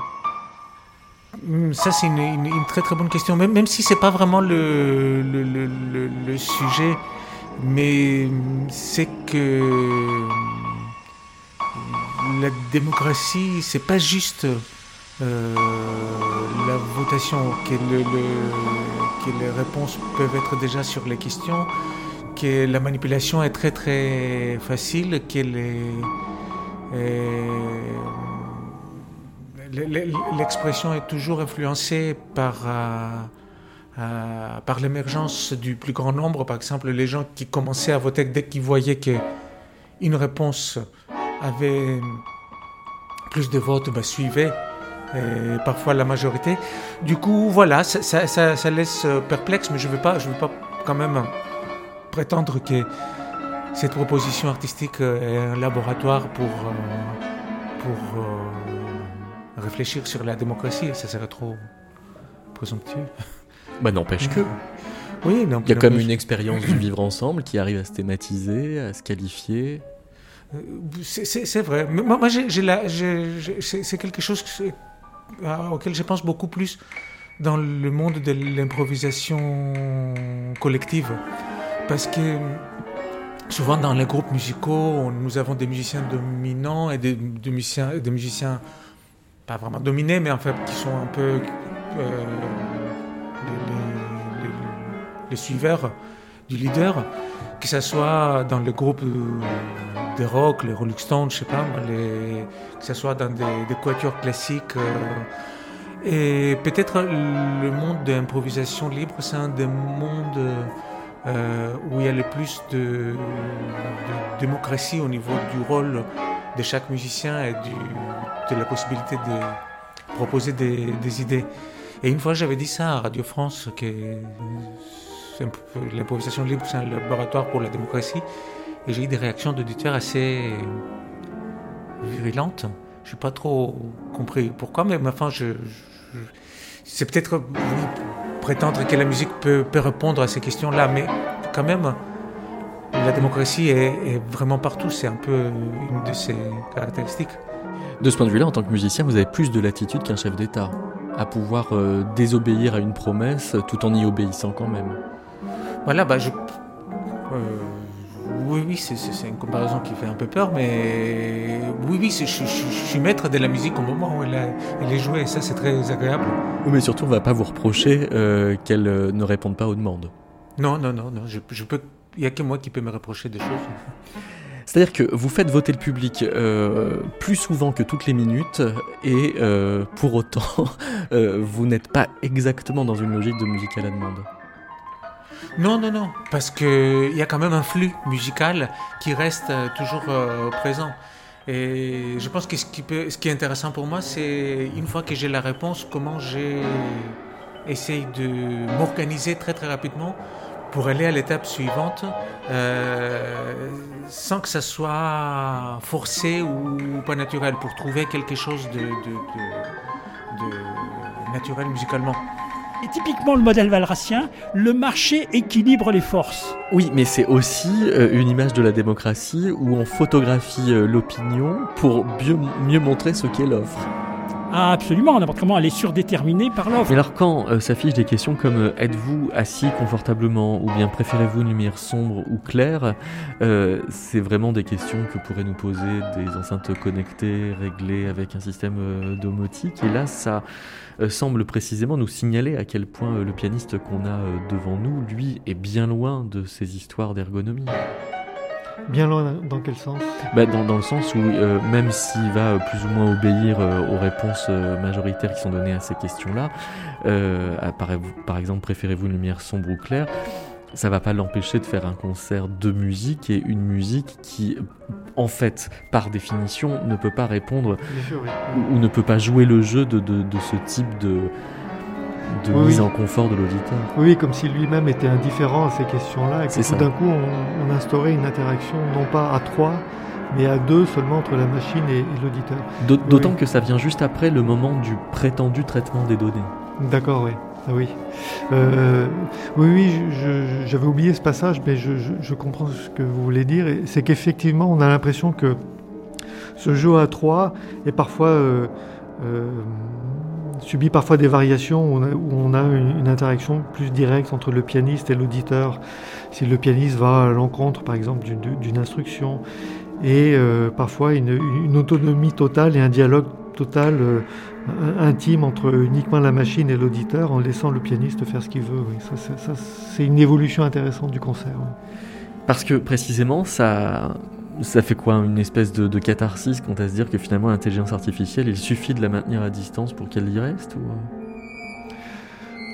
Hmm, Ça, c'est une, une- une très très bonne question. Même, même si c'est pas vraiment le, le, le- le- le sujet, mais c'est que hmm, la démocratie, c'est pas juste la votation, que, le, le- que les réponses peuvent être déjà sur les questions, que la manipulation est très très facile, que euh, le- le- L'expression est toujours influencée par, euh, euh, par l'émergence du plus grand nombre. Par exemple, les gens qui commençaient à voter dès qu'ils voyaient qu'une réponse avait plus de votes, ben, suivaient et parfois la majorité. Du coup, voilà, ça, ça- ça- ça laisse euh, perplexe, mais je ne veux, pas- je veux pas quand même prétendre que cette proposition artistique euh, est un laboratoire pour, euh, pour euh, réfléchir sur la démocratie. Ça serait trop présomptueux. Bah n'empêche que. Oui, non, Il y a quand même n'empêche- une expérience du vivre ensemble qui arrive à se thématiser, à se qualifier. C'est- vrai. Moi, moi, c'est quelque chose auquel je pense beaucoup plus dans le monde de l'improvisation collective. Parce que souvent dans les groupes musicaux, nous avons des musiciens dominants et des, musiciens, des musiciens pas vraiment dominés, mais en fait qui sont un peu euh, les- les suiveurs du leader, que ce soit dans le groupe de rock, les Rolling Stones, je sais pas, que ce soit dans des, des quatuors classiques. euh, et peut-être le monde de l'improvisation libre, c'est un des mondes euh, où il y a le plus de, démocratie au niveau du rôle de chaque musicien et de la possibilité de proposer des, des idées. Et une fois, j'avais dit ça à Radio France, que l'improvisation libre, c'est un laboratoire pour la démocratie. Et j'ai eu des réactions d'auditeurs assez virulentes. Je n'ai pas trop compris pourquoi, mais enfin, c'est peut-être prétendre que la musique peut, répondre à ces questions-là, mais quand même, la démocratie est, est vraiment partout. C'est un peu une de ses caractéristiques. De ce point de vue-là, en tant que musicien, vous avez plus de latitude qu'un chef d'État, à pouvoir euh, désobéir à une promesse tout en y obéissant quand même. Voilà, bah je. euh, oui, oui, c'est- une comparaison qui fait un peu peur, mais oui, oui, je, je- je suis maître de la musique au moment où elle, a- elle est jouée, et ça, c'est très agréable. Oui, Mais surtout, on va pas vous reprocher euh, qu'elle euh, ne réponde pas aux demandes. Non, non, non, non, je, je peux. Il n'y a que moi qui peux me reprocher des choses. C'est-à-dire que vous faites voter le public euh, plus souvent que toutes les minutes, et pour autant, vous n'êtes pas exactement dans une logique de musique à la demande. Non, non, non, parce qu'il y a quand même un flux musical qui reste euh, toujours euh, présent. Et je pense que ce qui, est intéressant pour moi, c'est une fois que j'ai la réponse, comment j'ai essayé de m'organiser très très rapidement pour aller à l'étape suivante sans que ça soit forcé ou pas naturel, pour trouver quelque chose de naturel musicalement. Et typiquement le modèle valracien, le marché équilibre les forces. Oui, mais c'est aussi euh, une image de la démocratie où on photographie euh, l'opinion pour mieux, mieux montrer ce qu'est l'offre. Ah, absolument, n'importe comment, elle est surdéterminée par l'offre. Mais alors quand euh, s'affichent des questions comme euh, êtes-vous assis confortablement ou bien préférez-vous une lumière sombre ou claire, euh, c'est vraiment des questions que pourraient nous poser des enceintes connectées, réglées avec un système domotique. Et là, ça semble précisément nous signaler à quel point euh, le pianiste qu'on a euh, devant nous, lui, est bien loin de ces histoires d'ergonomie. Bien loin, dans quel sens? Bah, dans, dans le sens où euh, même s'il va euh, plus ou moins obéir euh, aux réponses euh, majoritaires qui sont données à ces questions-là, euh, par, par exemple préférez-vous une lumière sombre ou claire, ça va pas l'empêcher de faire un concert de musique et une musique qui, en fait, par définition, ne peut pas répondre Bien sûr, oui. ou, ou ne peut pas jouer le jeu de, de, de ce type de, de Oui, mise en confort de l'auditeur. Oui, comme si lui-même était indifférent à ces questions-là, et que tout d'un coup, on, on instaurait une interaction, non pas à trois, mais à deux seulement entre la machine et, et l'auditeur. D'aut- D'autant Oui. que ça vient juste après le moment du prétendu traitement des données. D'accord, oui. Ah oui. Euh, oui, oui, je- j'avais oublié ce passage, mais je, comprends ce que vous voulez dire. C'est qu'effectivement, on a l'impression que ce jeu à trois est parfois euh, euh, subit parfois des variations où on a, une, interaction plus directe entre le pianiste et l'auditeur. Si le pianiste va à l'encontre, par exemple, d'une- instruction, et parfois une, une autonomie totale et un dialogue total euh, intime entre uniquement la machine et l'auditeur en laissant le pianiste faire ce qu'il veut. Oui. Ça, c'est- une évolution intéressante du concert. oui. Parce que précisément, ça, ça fait quoi Une espèce de, de catharsis quant à se dire que finalement l'intelligence artificielle, il suffit de la maintenir à distance pour qu'elle y reste ou...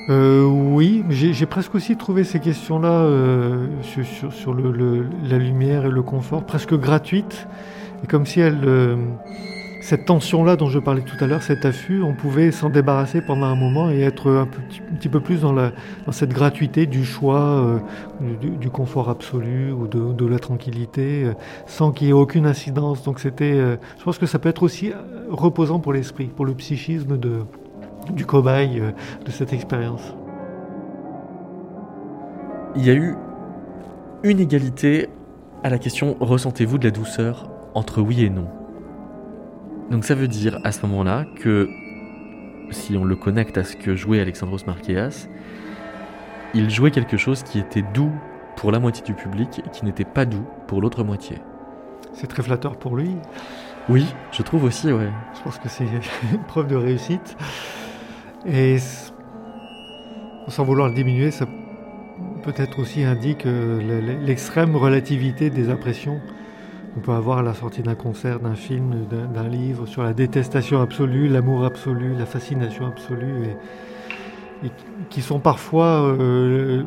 Euh, oui, j'ai presque aussi trouvé ces questions-là euh, sur, sur- sur le- le- la lumière et le confort presque gratuites. Et comme si elle, euh, cette tension-là dont je parlais tout à l'heure, cet affût, on pouvait s'en débarrasser pendant un moment et être un, petit, peu plus dans, cette gratuité du choix, euh, du, confort absolu ou de, la tranquillité, euh, sans qu'il y ait aucune incidence. Donc c'était, euh, je pense que ça peut être aussi reposant pour l'esprit, pour le psychisme de, du cobaye de cette expérience. Il y a eu une égalité à la question ressentez-vous de la douceur entre oui et non? Donc ça veut dire à ce moment-là que si on le connecte à ce que jouait Alexandros Marqueas, il jouait quelque chose qui était doux pour la moitié du public et qui n'était pas doux pour l'autre moitié. C'est très flatteur pour lui. Oui, je trouve aussi, ouais. Je pense que c'est une preuve de réussite. Et sans vouloir le diminuer, ça peut-être aussi indique euh, le- le- l'extrême relativité des impressions qu'on peut avoir la sortie d'un concert, d'un film, d'un livre, sur la détestation absolue, l'amour absolu, la fascination absolue, et, et qui sont parfois euh,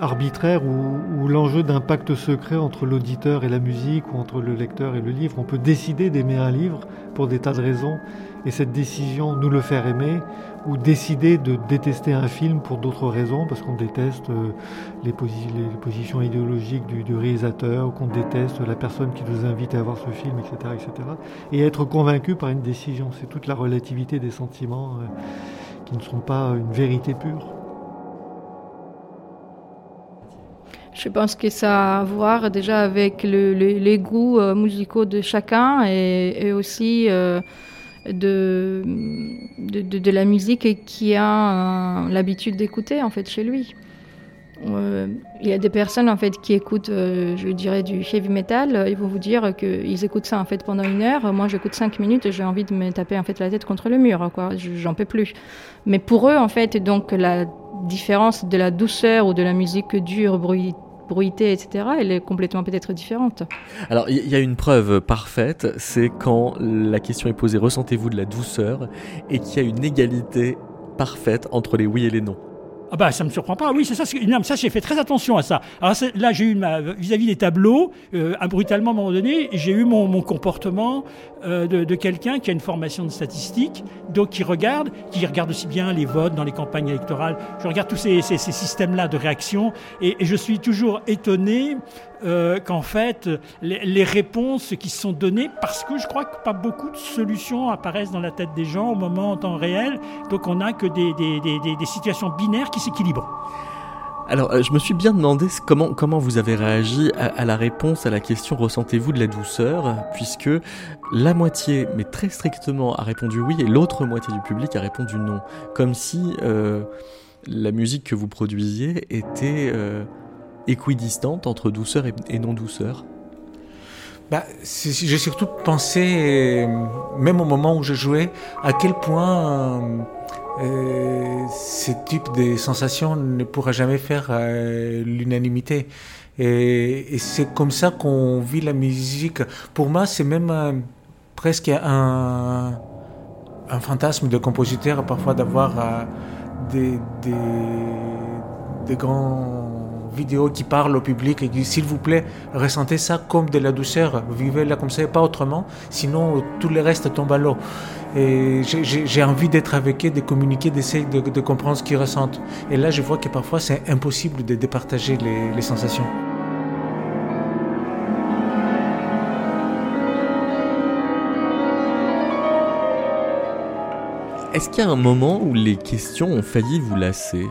arbitraires ou, l'enjeu d'un pacte secret entre l'auditeur et la musique ou entre le lecteur et le livre. On peut décider d'aimer un livre pour des tas de raisons et cette décision nous le faire aimer ou décider de détester un film pour d'autres raisons parce qu'on déteste euh, les, posi- les positions idéologiques du, du réalisateur ou qu'on déteste la personne qui nous invite à voir ce film, etc. etc. et être convaincu par une décision. C'est toute la relativité des sentiments euh, qui ne sont pas une vérité pure. Je pense que ça a à voir déjà avec le- le- les goûts euh, musicaux de chacun et, aussi euh, de, de, la musique qui a euh, l'habitude d'écouter en fait chez lui. Il y a des personnes en fait qui écoutent, je dirais, du heavy metal. Ils vont vous dire qu'ils écoutent ça en fait pendant une heure. Moi, j'écoute cinq minutes et j'ai envie de me taper en fait la tête contre le mur. Quoi, Je- j'en peux plus. Mais pour eux, en fait, donc la différence de la douceur ou de la musique dure, bruit, bruitée, etc., elle est complètement peut-être différente. Alors, il y a une preuve parfaite, c'est quand la question est posée ressentez-vous de la douceur et qu'il y a une égalité parfaite entre les oui et les non. Ah bah ça me surprend pas, oui c'est ça, non, ça j'ai fait très attention à ça. Alors là j'ai eu vis-à-vis des tableaux, euh, brutalement à un moment donné, j'ai eu mon, mon comportement euh, de, de quelqu'un qui a une formation de statistique, donc qui regarde, qui regarde aussi bien les votes dans les campagnes électorales, je regarde tous ces, ces, systèmes-là de réaction et, je suis toujours étonné euh, qu'en fait les, réponses qui sont données, parce que je crois que pas beaucoup de solutions apparaissent dans la tête des gens au moment en temps réel, donc on n'a que des, des, des, des situations binaires qui s'équilibre. Alors, euh, je me suis bien demandé comment, comment vous avez réagi à, la réponse à la question ressentez-vous de la douceur puisque la moitié, mais très strictement, a répondu oui et l'autre moitié du public a répondu non. Comme si euh, la musique que vous produisiez était équidistante entre douceur et, non-douceur. Bah, j'ai surtout pensé, même au moment où je jouais, à quel point euh, ce type de sensation ne pourra jamais faire euh, l'unanimité. Et, c'est comme ça qu'on vit la musique. Pour moi, c'est même euh, presque un, fantasme de compositeur, parfois d'avoir euh, des grands vidéo qui parle au public et qui, s'il vous plaît, ressentez ça comme de la douceur, vivez-la comme ça et pas autrement, sinon tout le reste tombe à l'eau. Et j'ai envie d'être avec eux, de communiquer, d'essayer de, de, comprendre ce qu'ils ressentent. Et là, je vois que parfois, c'est impossible de, de partager les, les sensations. Est-ce qu'il y a un moment où les questions ont failli vous lasser?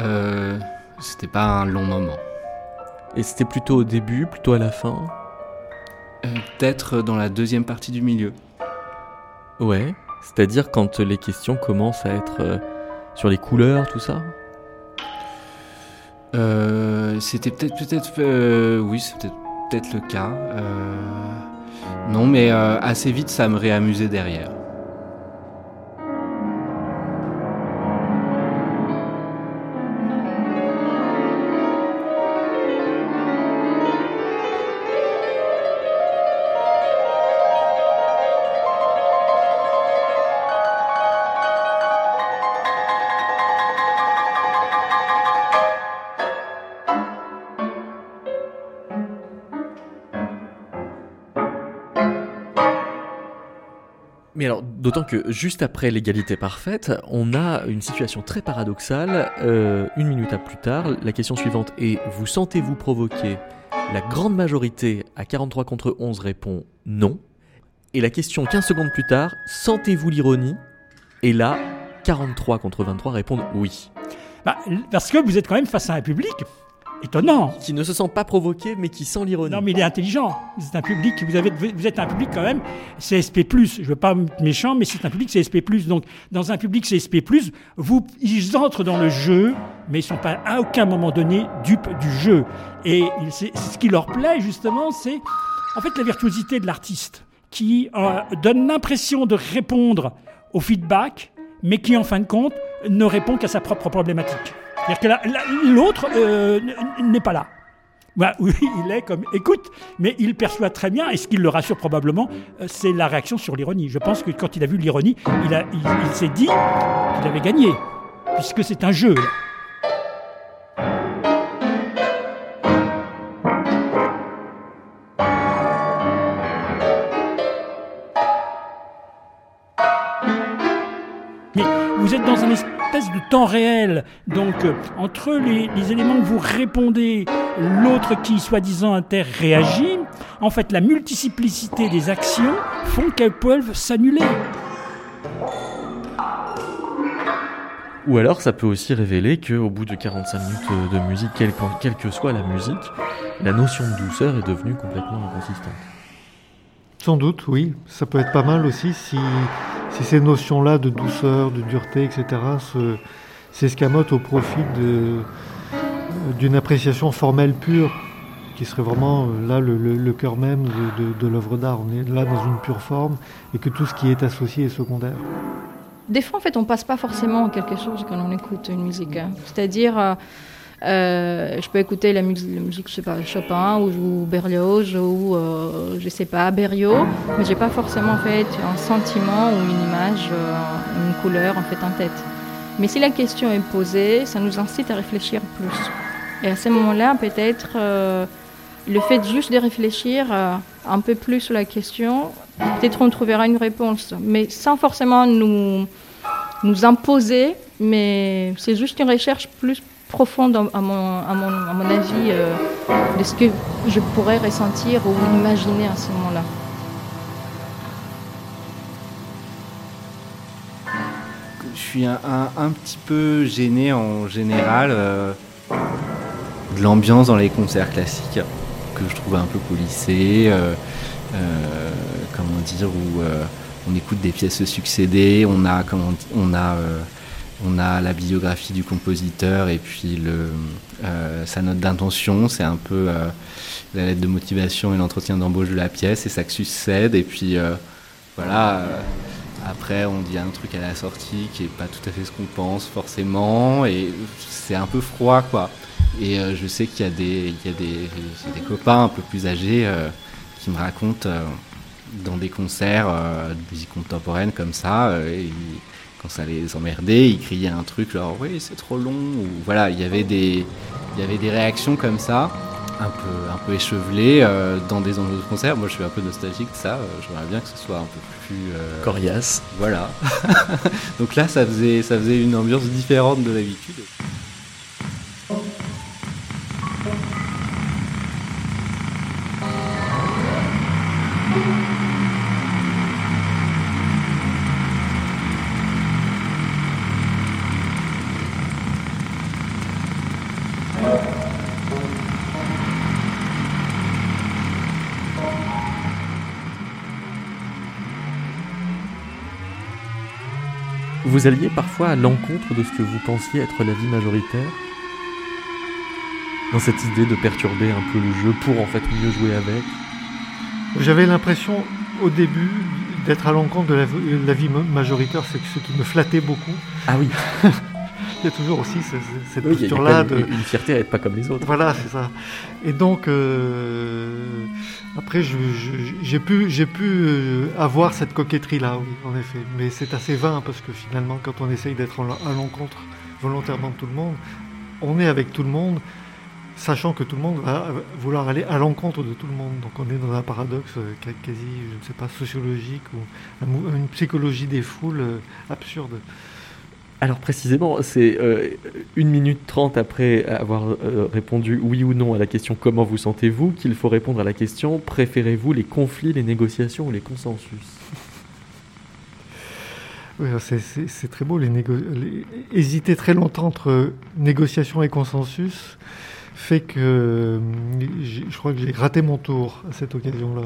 Euh, C'était pas un long moment. Et c'était plutôt au début, plutôt à la fin euh, Peut-être dans la deuxième partie du milieu. Ouais, c'est-à-dire quand les questions commencent à être euh, sur les couleurs, tout ça euh, C'était peut-être, peut-être, oui, c'est peut-être, peut-être le cas. Non, mais assez vite, ça me réamusait derrière. Mais alors, d'autant que juste après l'égalité parfaite, on a une situation très paradoxale. Euh, une minute plus tard, la question suivante est Vous sentez-vous provoqué La grande majorité, à 43 contre 11, répond non. Et la question 15 secondes plus tard Sentez-vous l'ironie? Et là, 43 contre 23 répondent oui. Bah, parce que vous êtes quand même face à un public étonnant. Qui ne se sent pas provoqué, mais qui sent l'ironie. Non, mais il est intelligent. C'est un public, vous, avez, vous êtes un public quand même CSP+. Je veux pas être méchant, mais c'est un public CSP+. Donc, dans un public CSP+, vous, ils entrent dans le jeu, mais ils sont pas à aucun moment donné dupes du jeu. Et ce qui leur plaît, justement, c'est en fait la virtuosité de l'artiste, qui euh, donne l'impression de répondre au feedback, mais qui, en fin de compte, ne répond qu'à sa propre problématique. C'est-à-dire que l'autre euh, n'est pas là. Bah, oui, il est comme écoute, mais il perçoit très bien, et ce qui le rassure probablement, euh, c'est la réaction sur l'ironie. Je pense que quand il a vu l'ironie, il, il, il s'est dit qu'il avait gagné, puisque c'est un jeu. Mais vous êtes dans un de temps réel. Donc, euh, entre les, éléments que vous répondez, l'autre qui, soi-disant, inter réagit, en fait, la multiplicité des actions font qu'elles peuvent s'annuler. Ou alors, ça peut aussi révéler qu'au bout de 45 minutes de musique, quelle, quelle que soit la musique, la notion de douceur est devenue complètement inconsistante. Sans doute, oui. Ça peut être pas mal aussi si, si ces notions-là de douceur, de dureté, etc., se, s'escamotent au profit d'une appréciation formelle pure, qui serait vraiment là le, cœur même de, l'œuvre d'art. On est là dans une pure forme et que tout ce qui est associé est secondaire. Des fois, en fait, on passe pas forcément quelque chose quand on écoute une musique. Hein. C'est-à-dire, euh, euh, je peux écouter la musique, la musique, je sais pas, Chopin ou, ou Berlioz ou euh, je sais pas Berriot, mais j'ai pas forcément en fait un sentiment ou une image, euh, une couleur en fait en tête. Mais si la question est posée, ça nous incite à réfléchir plus. Et à ce moment-là, peut-être euh, le fait juste de réfléchir un peu plus sur la question, peut-être on trouvera une réponse, mais sans forcément nous, nous imposer, mais c'est juste une recherche plus profonde à mon, à mon, à mon avis euh, de ce que je pourrais ressentir ou imaginer à ce moment-là. Je suis un, un, petit peu gêné en général euh, de l'ambiance dans les concerts classiques que je trouve un peu polissée, euh, comment dire, où on écoute des pièces se succéder, on a, comment, on a, on a la biographie du compositeur et puis euh, sa note d'intention, c'est un peu euh, la lettre de motivation et l'entretien d'embauche de la pièce et ça succède et puis euh, voilà. après, on dit un truc à la sortie qui est pas tout à fait ce qu'on pense forcément, et c'est un peu froid, quoi. Et je sais qu'il y a des, il y a des, copains un peu plus âgés qui me racontent dans des concerts de musique contemporaine comme ça, quand ça les emmerdait, ils criaient un truc genre oui c'est trop long, ou voilà, il y avait des, il y avait des réactions comme ça un peu, un peu échevelées euh, dans des enjeux de concert. Moi, je suis un peu nostalgique de ça. euh, J'aimerais bien que ce soit un peu plus euh, Coriace. Voilà. Donc là, ça faisait, ça faisait une ambiance différente de d'habitude. Vous alliez parfois à l'encontre de ce que vous pensiez être la vie majoritaire Dans cette idée de perturber un peu le jeu pour en fait mieux jouer avec J'avais l'impression au début d'être à l'encontre de la, de la vie ma- majoritaire, c'est ce qui me flattait beaucoup. Ah oui Il y a toujours aussi ce- ce- cette Oui, posture-là de... une fierté à être pas comme les autres. Voilà, c'est ça. Et donc, euh, après, j'ai pu, pu euh, avoir cette coquetterie-là, oui, en effet. Mais c'est assez vain parce que finalement, quand on essaye d'être à l'encontre volontairement de tout le monde, on est avec tout le monde, sachant que tout le monde va vouloir aller à l'encontre de tout le monde. Donc, on est dans un paradoxe euh, qua- quasi, je ne sais pas, sociologique ou une psychologie des foules euh, absurde. Alors précisément, c'est euh, une minute trente après avoir euh, répondu oui ou non à la question comment vous sentez-vous qu'il faut répondre à la question préférez-vous les conflits, les négociations ou les consensus? Oui, c'est- très beau. Les négo- les- Hésiter très longtemps entre négociation et consensus fait que euh, je crois que j'ai raté mon tour à cette occasion-là.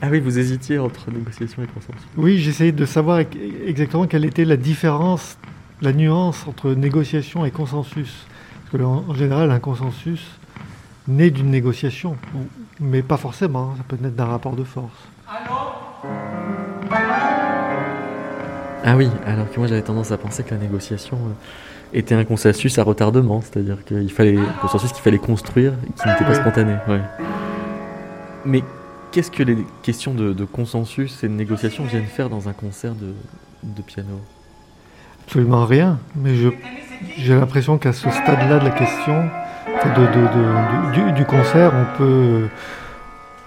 Ah oui, vous hésitiez entre négociation et consensus. Oui, j'essayais de savoir ex- exactement quelle était la différence, la nuance entre négociation et consensus. Parce que en, général, un consensus naît d'une négociation, mais pas forcément. hein, Ça peut naître d'un rapport de force. Ah oui, alors que moi j'avais tendance à penser que la négociation euh, était un consensus à retardement, c'est-à-dire qu'il fallait un consensus qu'il fallait construire et qui n'était pas spontané. ouais. Mais qu'est-ce que les questions de, de consensus et de négociation viennent faire dans un concert de, de piano? Absolument rien, mais je- j'ai l'impression qu'à ce stade-là de la question, de, de- de- du, du concert, on peut,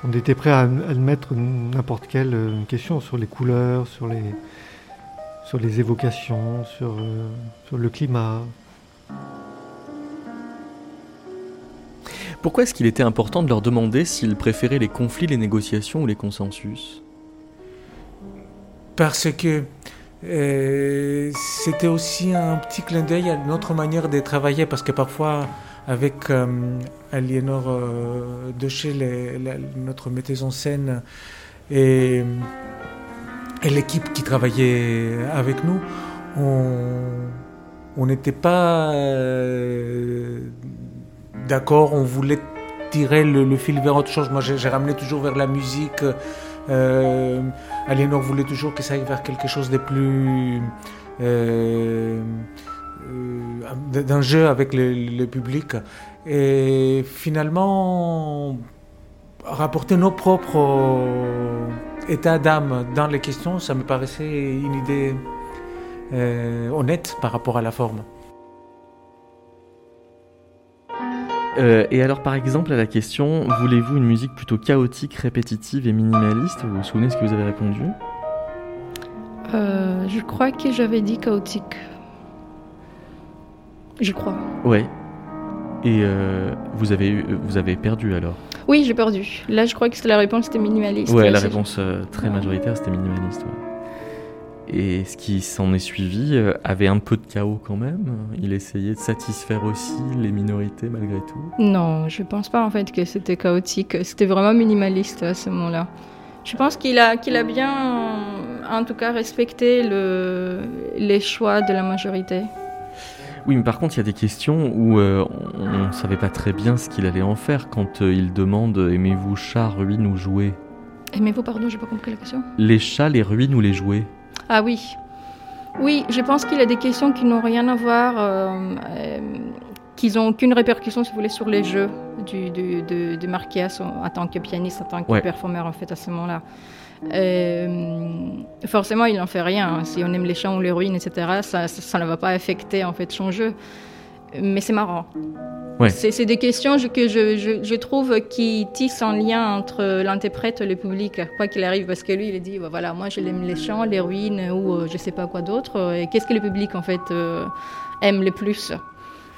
on était prêt à admettre n'importe quelle euh, question sur les couleurs, sur les, sur les évocations, sur, euh, sur le climat. Pourquoi est-ce qu'il était important de leur demander s'ils préféraient les conflits, les négociations ou les consensus? Parce que c'était aussi un petit clin d'œil à notre manière de travailler, parce que parfois, avec euh, Aliénor euh, notre metteuse en scène, et, l'équipe qui travaillait avec nous, on n'était pas euh, d'accord, on voulait tirer le, fil vers autre chose. Moi, j'ai ramené toujours vers la musique. Euh, Aliénor voulait toujours que ça aille vers quelque chose de plus. euh, euh, d'un jeu avec le, le public. Et finalement, rapporter nos propres états d'âme dans les questions, ça me paraissait une idée euh, honnête par rapport à la forme. Euh, et alors, par exemple, à la question voulez-vous une musique plutôt chaotique, répétitive et minimaliste? Vous vous souvenez ce que vous avez répondu? Euh, je crois que j'avais dit chaotique. Je crois. Ouais. Et euh, vous, avez, vous avez perdu alors? Oui, j'ai perdu. Là, je crois que la réponse, c'était minimaliste. Ouais, la réponse très majoritaire, c'était minimaliste. ouais. Et ce qui s'en est suivi euh, avait un peu de chaos quand même. Il essayait de satisfaire aussi les minorités malgré tout. Non, je pense pas en fait que c'était chaotique. C'était vraiment minimaliste à ce moment-là. Je pense qu'il a, qu'il a bien, en tout cas, respecté le, les choix de la majorité. Oui, mais par contre, il y a des questions où euh, on ne savait pas très bien ce qu'il allait en faire quand euh, il demande aimez-vous chat, ruine ou jouet Aimez-vous, pardon, j'ai pas compris la question. Les chats, les ruines ou les jouets? Ah oui. Oui, je pense qu'il y a des questions qui n'ont rien à voir, euh, euh, qui n'ont aucune répercussion, si vous voulez, sur les jeux du, du- de, de Marquez en tant que pianiste, en tant que Ouais. performeur, en fait, à ce moment-là. Euh, forcément, il n'en fait rien. Si on aime les chants ou les ruines, etc., ça, ça, ça ne va pas affecter, en fait, son jeu. Mais c'est marrant. Ouais. C'est des questions je- que je, je, je trouve qui tissent un lien entre l'interprète et le public, quoi qu'il arrive, parce que lui, il dit, bah, voilà, moi, j'aime les chants, les ruines ou euh, je sais pas quoi d'autre. Et qu'est-ce que le public, en fait, euh, aime le plus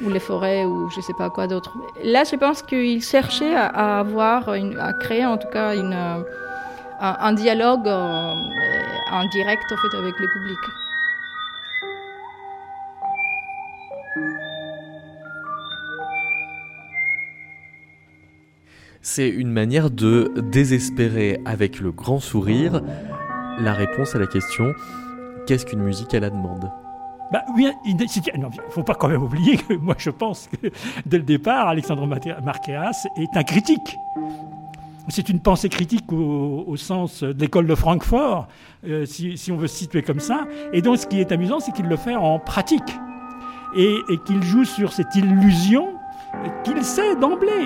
ou les forêts ou je sais pas quoi d'autre. Là, je pense qu'il cherchait à, à avoir, une- à créer en tout cas une, euh, un, un dialogue euh, en direct en fait avec le public. C'est une manière de désespérer avec le grand sourire la réponse à la question qu'est-ce qu'une musique à la demande? Bah oui, il ne faut pas quand même oublier que moi je pense que dès le départ, Alexandre Marqueas est un critique. C'est une pensée critique au, sens de l'école de Francfort, euh, si, on veut se situer comme ça. Et donc ce qui est amusant, c'est qu'il le fait en pratique. Et qu'il joue sur cette illusion qu'il sait d'emblée.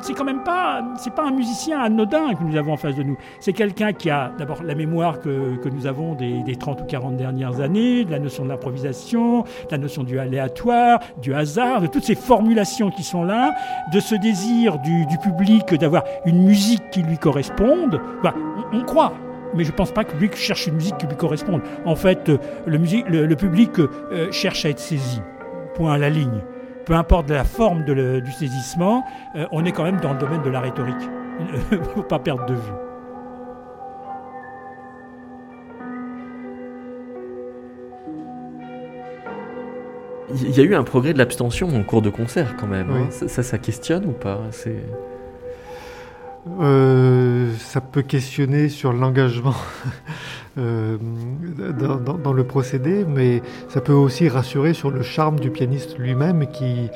C'est quand même pas, c'est pas un musicien anodin que nous avons en face de nous. C'est quelqu'un qui a d'abord la mémoire que, nous avons des, des 30 ou 40 dernières années, de la notion de l'improvisation, de la notion du aléatoire, du hasard, de toutes ces formulations qui sont là, de ce désir du, public d'avoir une musique qui lui corresponde. Bah, on, croit. Mais je ne pense pas que public cherche une musique qui lui corresponde. En fait, euh, le public euh, cherche à être saisi. Point à la ligne peu importe la forme de le- du saisissement, euh, on est quand même dans le domaine de la rhétorique. Il ne faut pas perdre de vue. Il y a eu un progrès de l'abstention en cours de concert quand même. hein. Ça, ça, ça questionne ou pas? C'est Euh, ça peut questionner sur l'engagement euh, dans, dans- dans le procédé, mais ça peut aussi rassurer sur le charme du pianiste lui-même qui,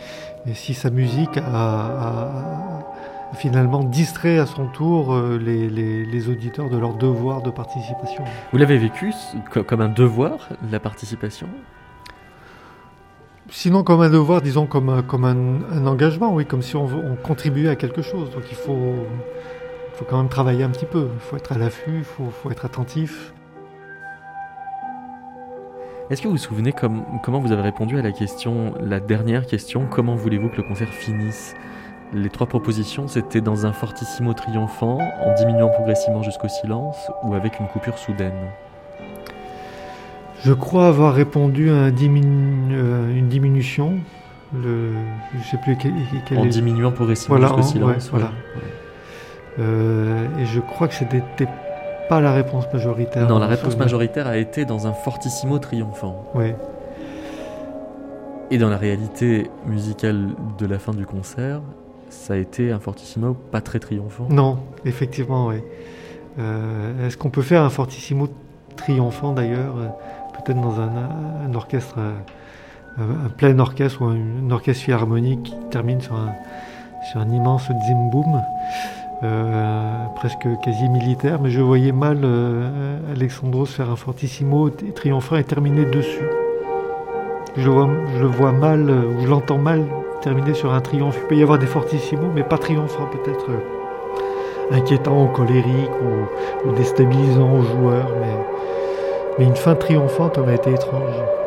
si sa musique a, finalement distrait à son tour euh, les, les- les auditeurs de leur devoir de participation. Vous l'avez vécu comme un devoir, la participation? Sinon, comme un devoir, disons comme, un- comme un, un engagement, oui, comme si on, on contribuait à quelque chose. Donc il faut, faut quand même travailler un petit peu. Il faut être à l'affût, il faut, faut être attentif. Est-ce que vous vous souvenez comme- comment vous avez répondu à la question, la dernière question, comment voulez-vous que le concert finisse? Les trois propositions, c'était dans un fortissimo triomphant, en diminuant progressivement jusqu'au silence, ou avec une coupure soudaine? Je crois avoir répondu à un diminu- euh, une diminution. Le, je sais plus quel, quel En est- diminuant progressivement Voilà, jusqu'au en- silence. ouais, voilà. Euh, et je crois que c'était pas la réponse majoritaire. Non, la réponse souvenir. majoritaire a été dans un fortissimo triomphant. Ouais. Et dans la réalité musicale de la fin du concert, ça a été un fortissimo pas très triomphant. Non, effectivement, oui. Euh, Est-ce qu'on peut faire un fortissimo triomphant d'ailleurs, euh, peut-être dans un, un orchestre, euh, un, un plein orchestre ou un, un orchestre philharmonique qui termine sur un, sur un immense zimboum, euh, presque quasi militaire, mais je voyais mal euh, Alexandros faire un fortissimo triomphant et terminer dessus. Je le vois, mal, euh, ou je l'entends mal terminer sur un triomphe. Il peut y avoir des fortissimos, mais pas triomphants peut-être. inquiétant ou colérique ou, ou déstabilisant aux joueurs, mais Mais une fin triomphante aurait été étrange.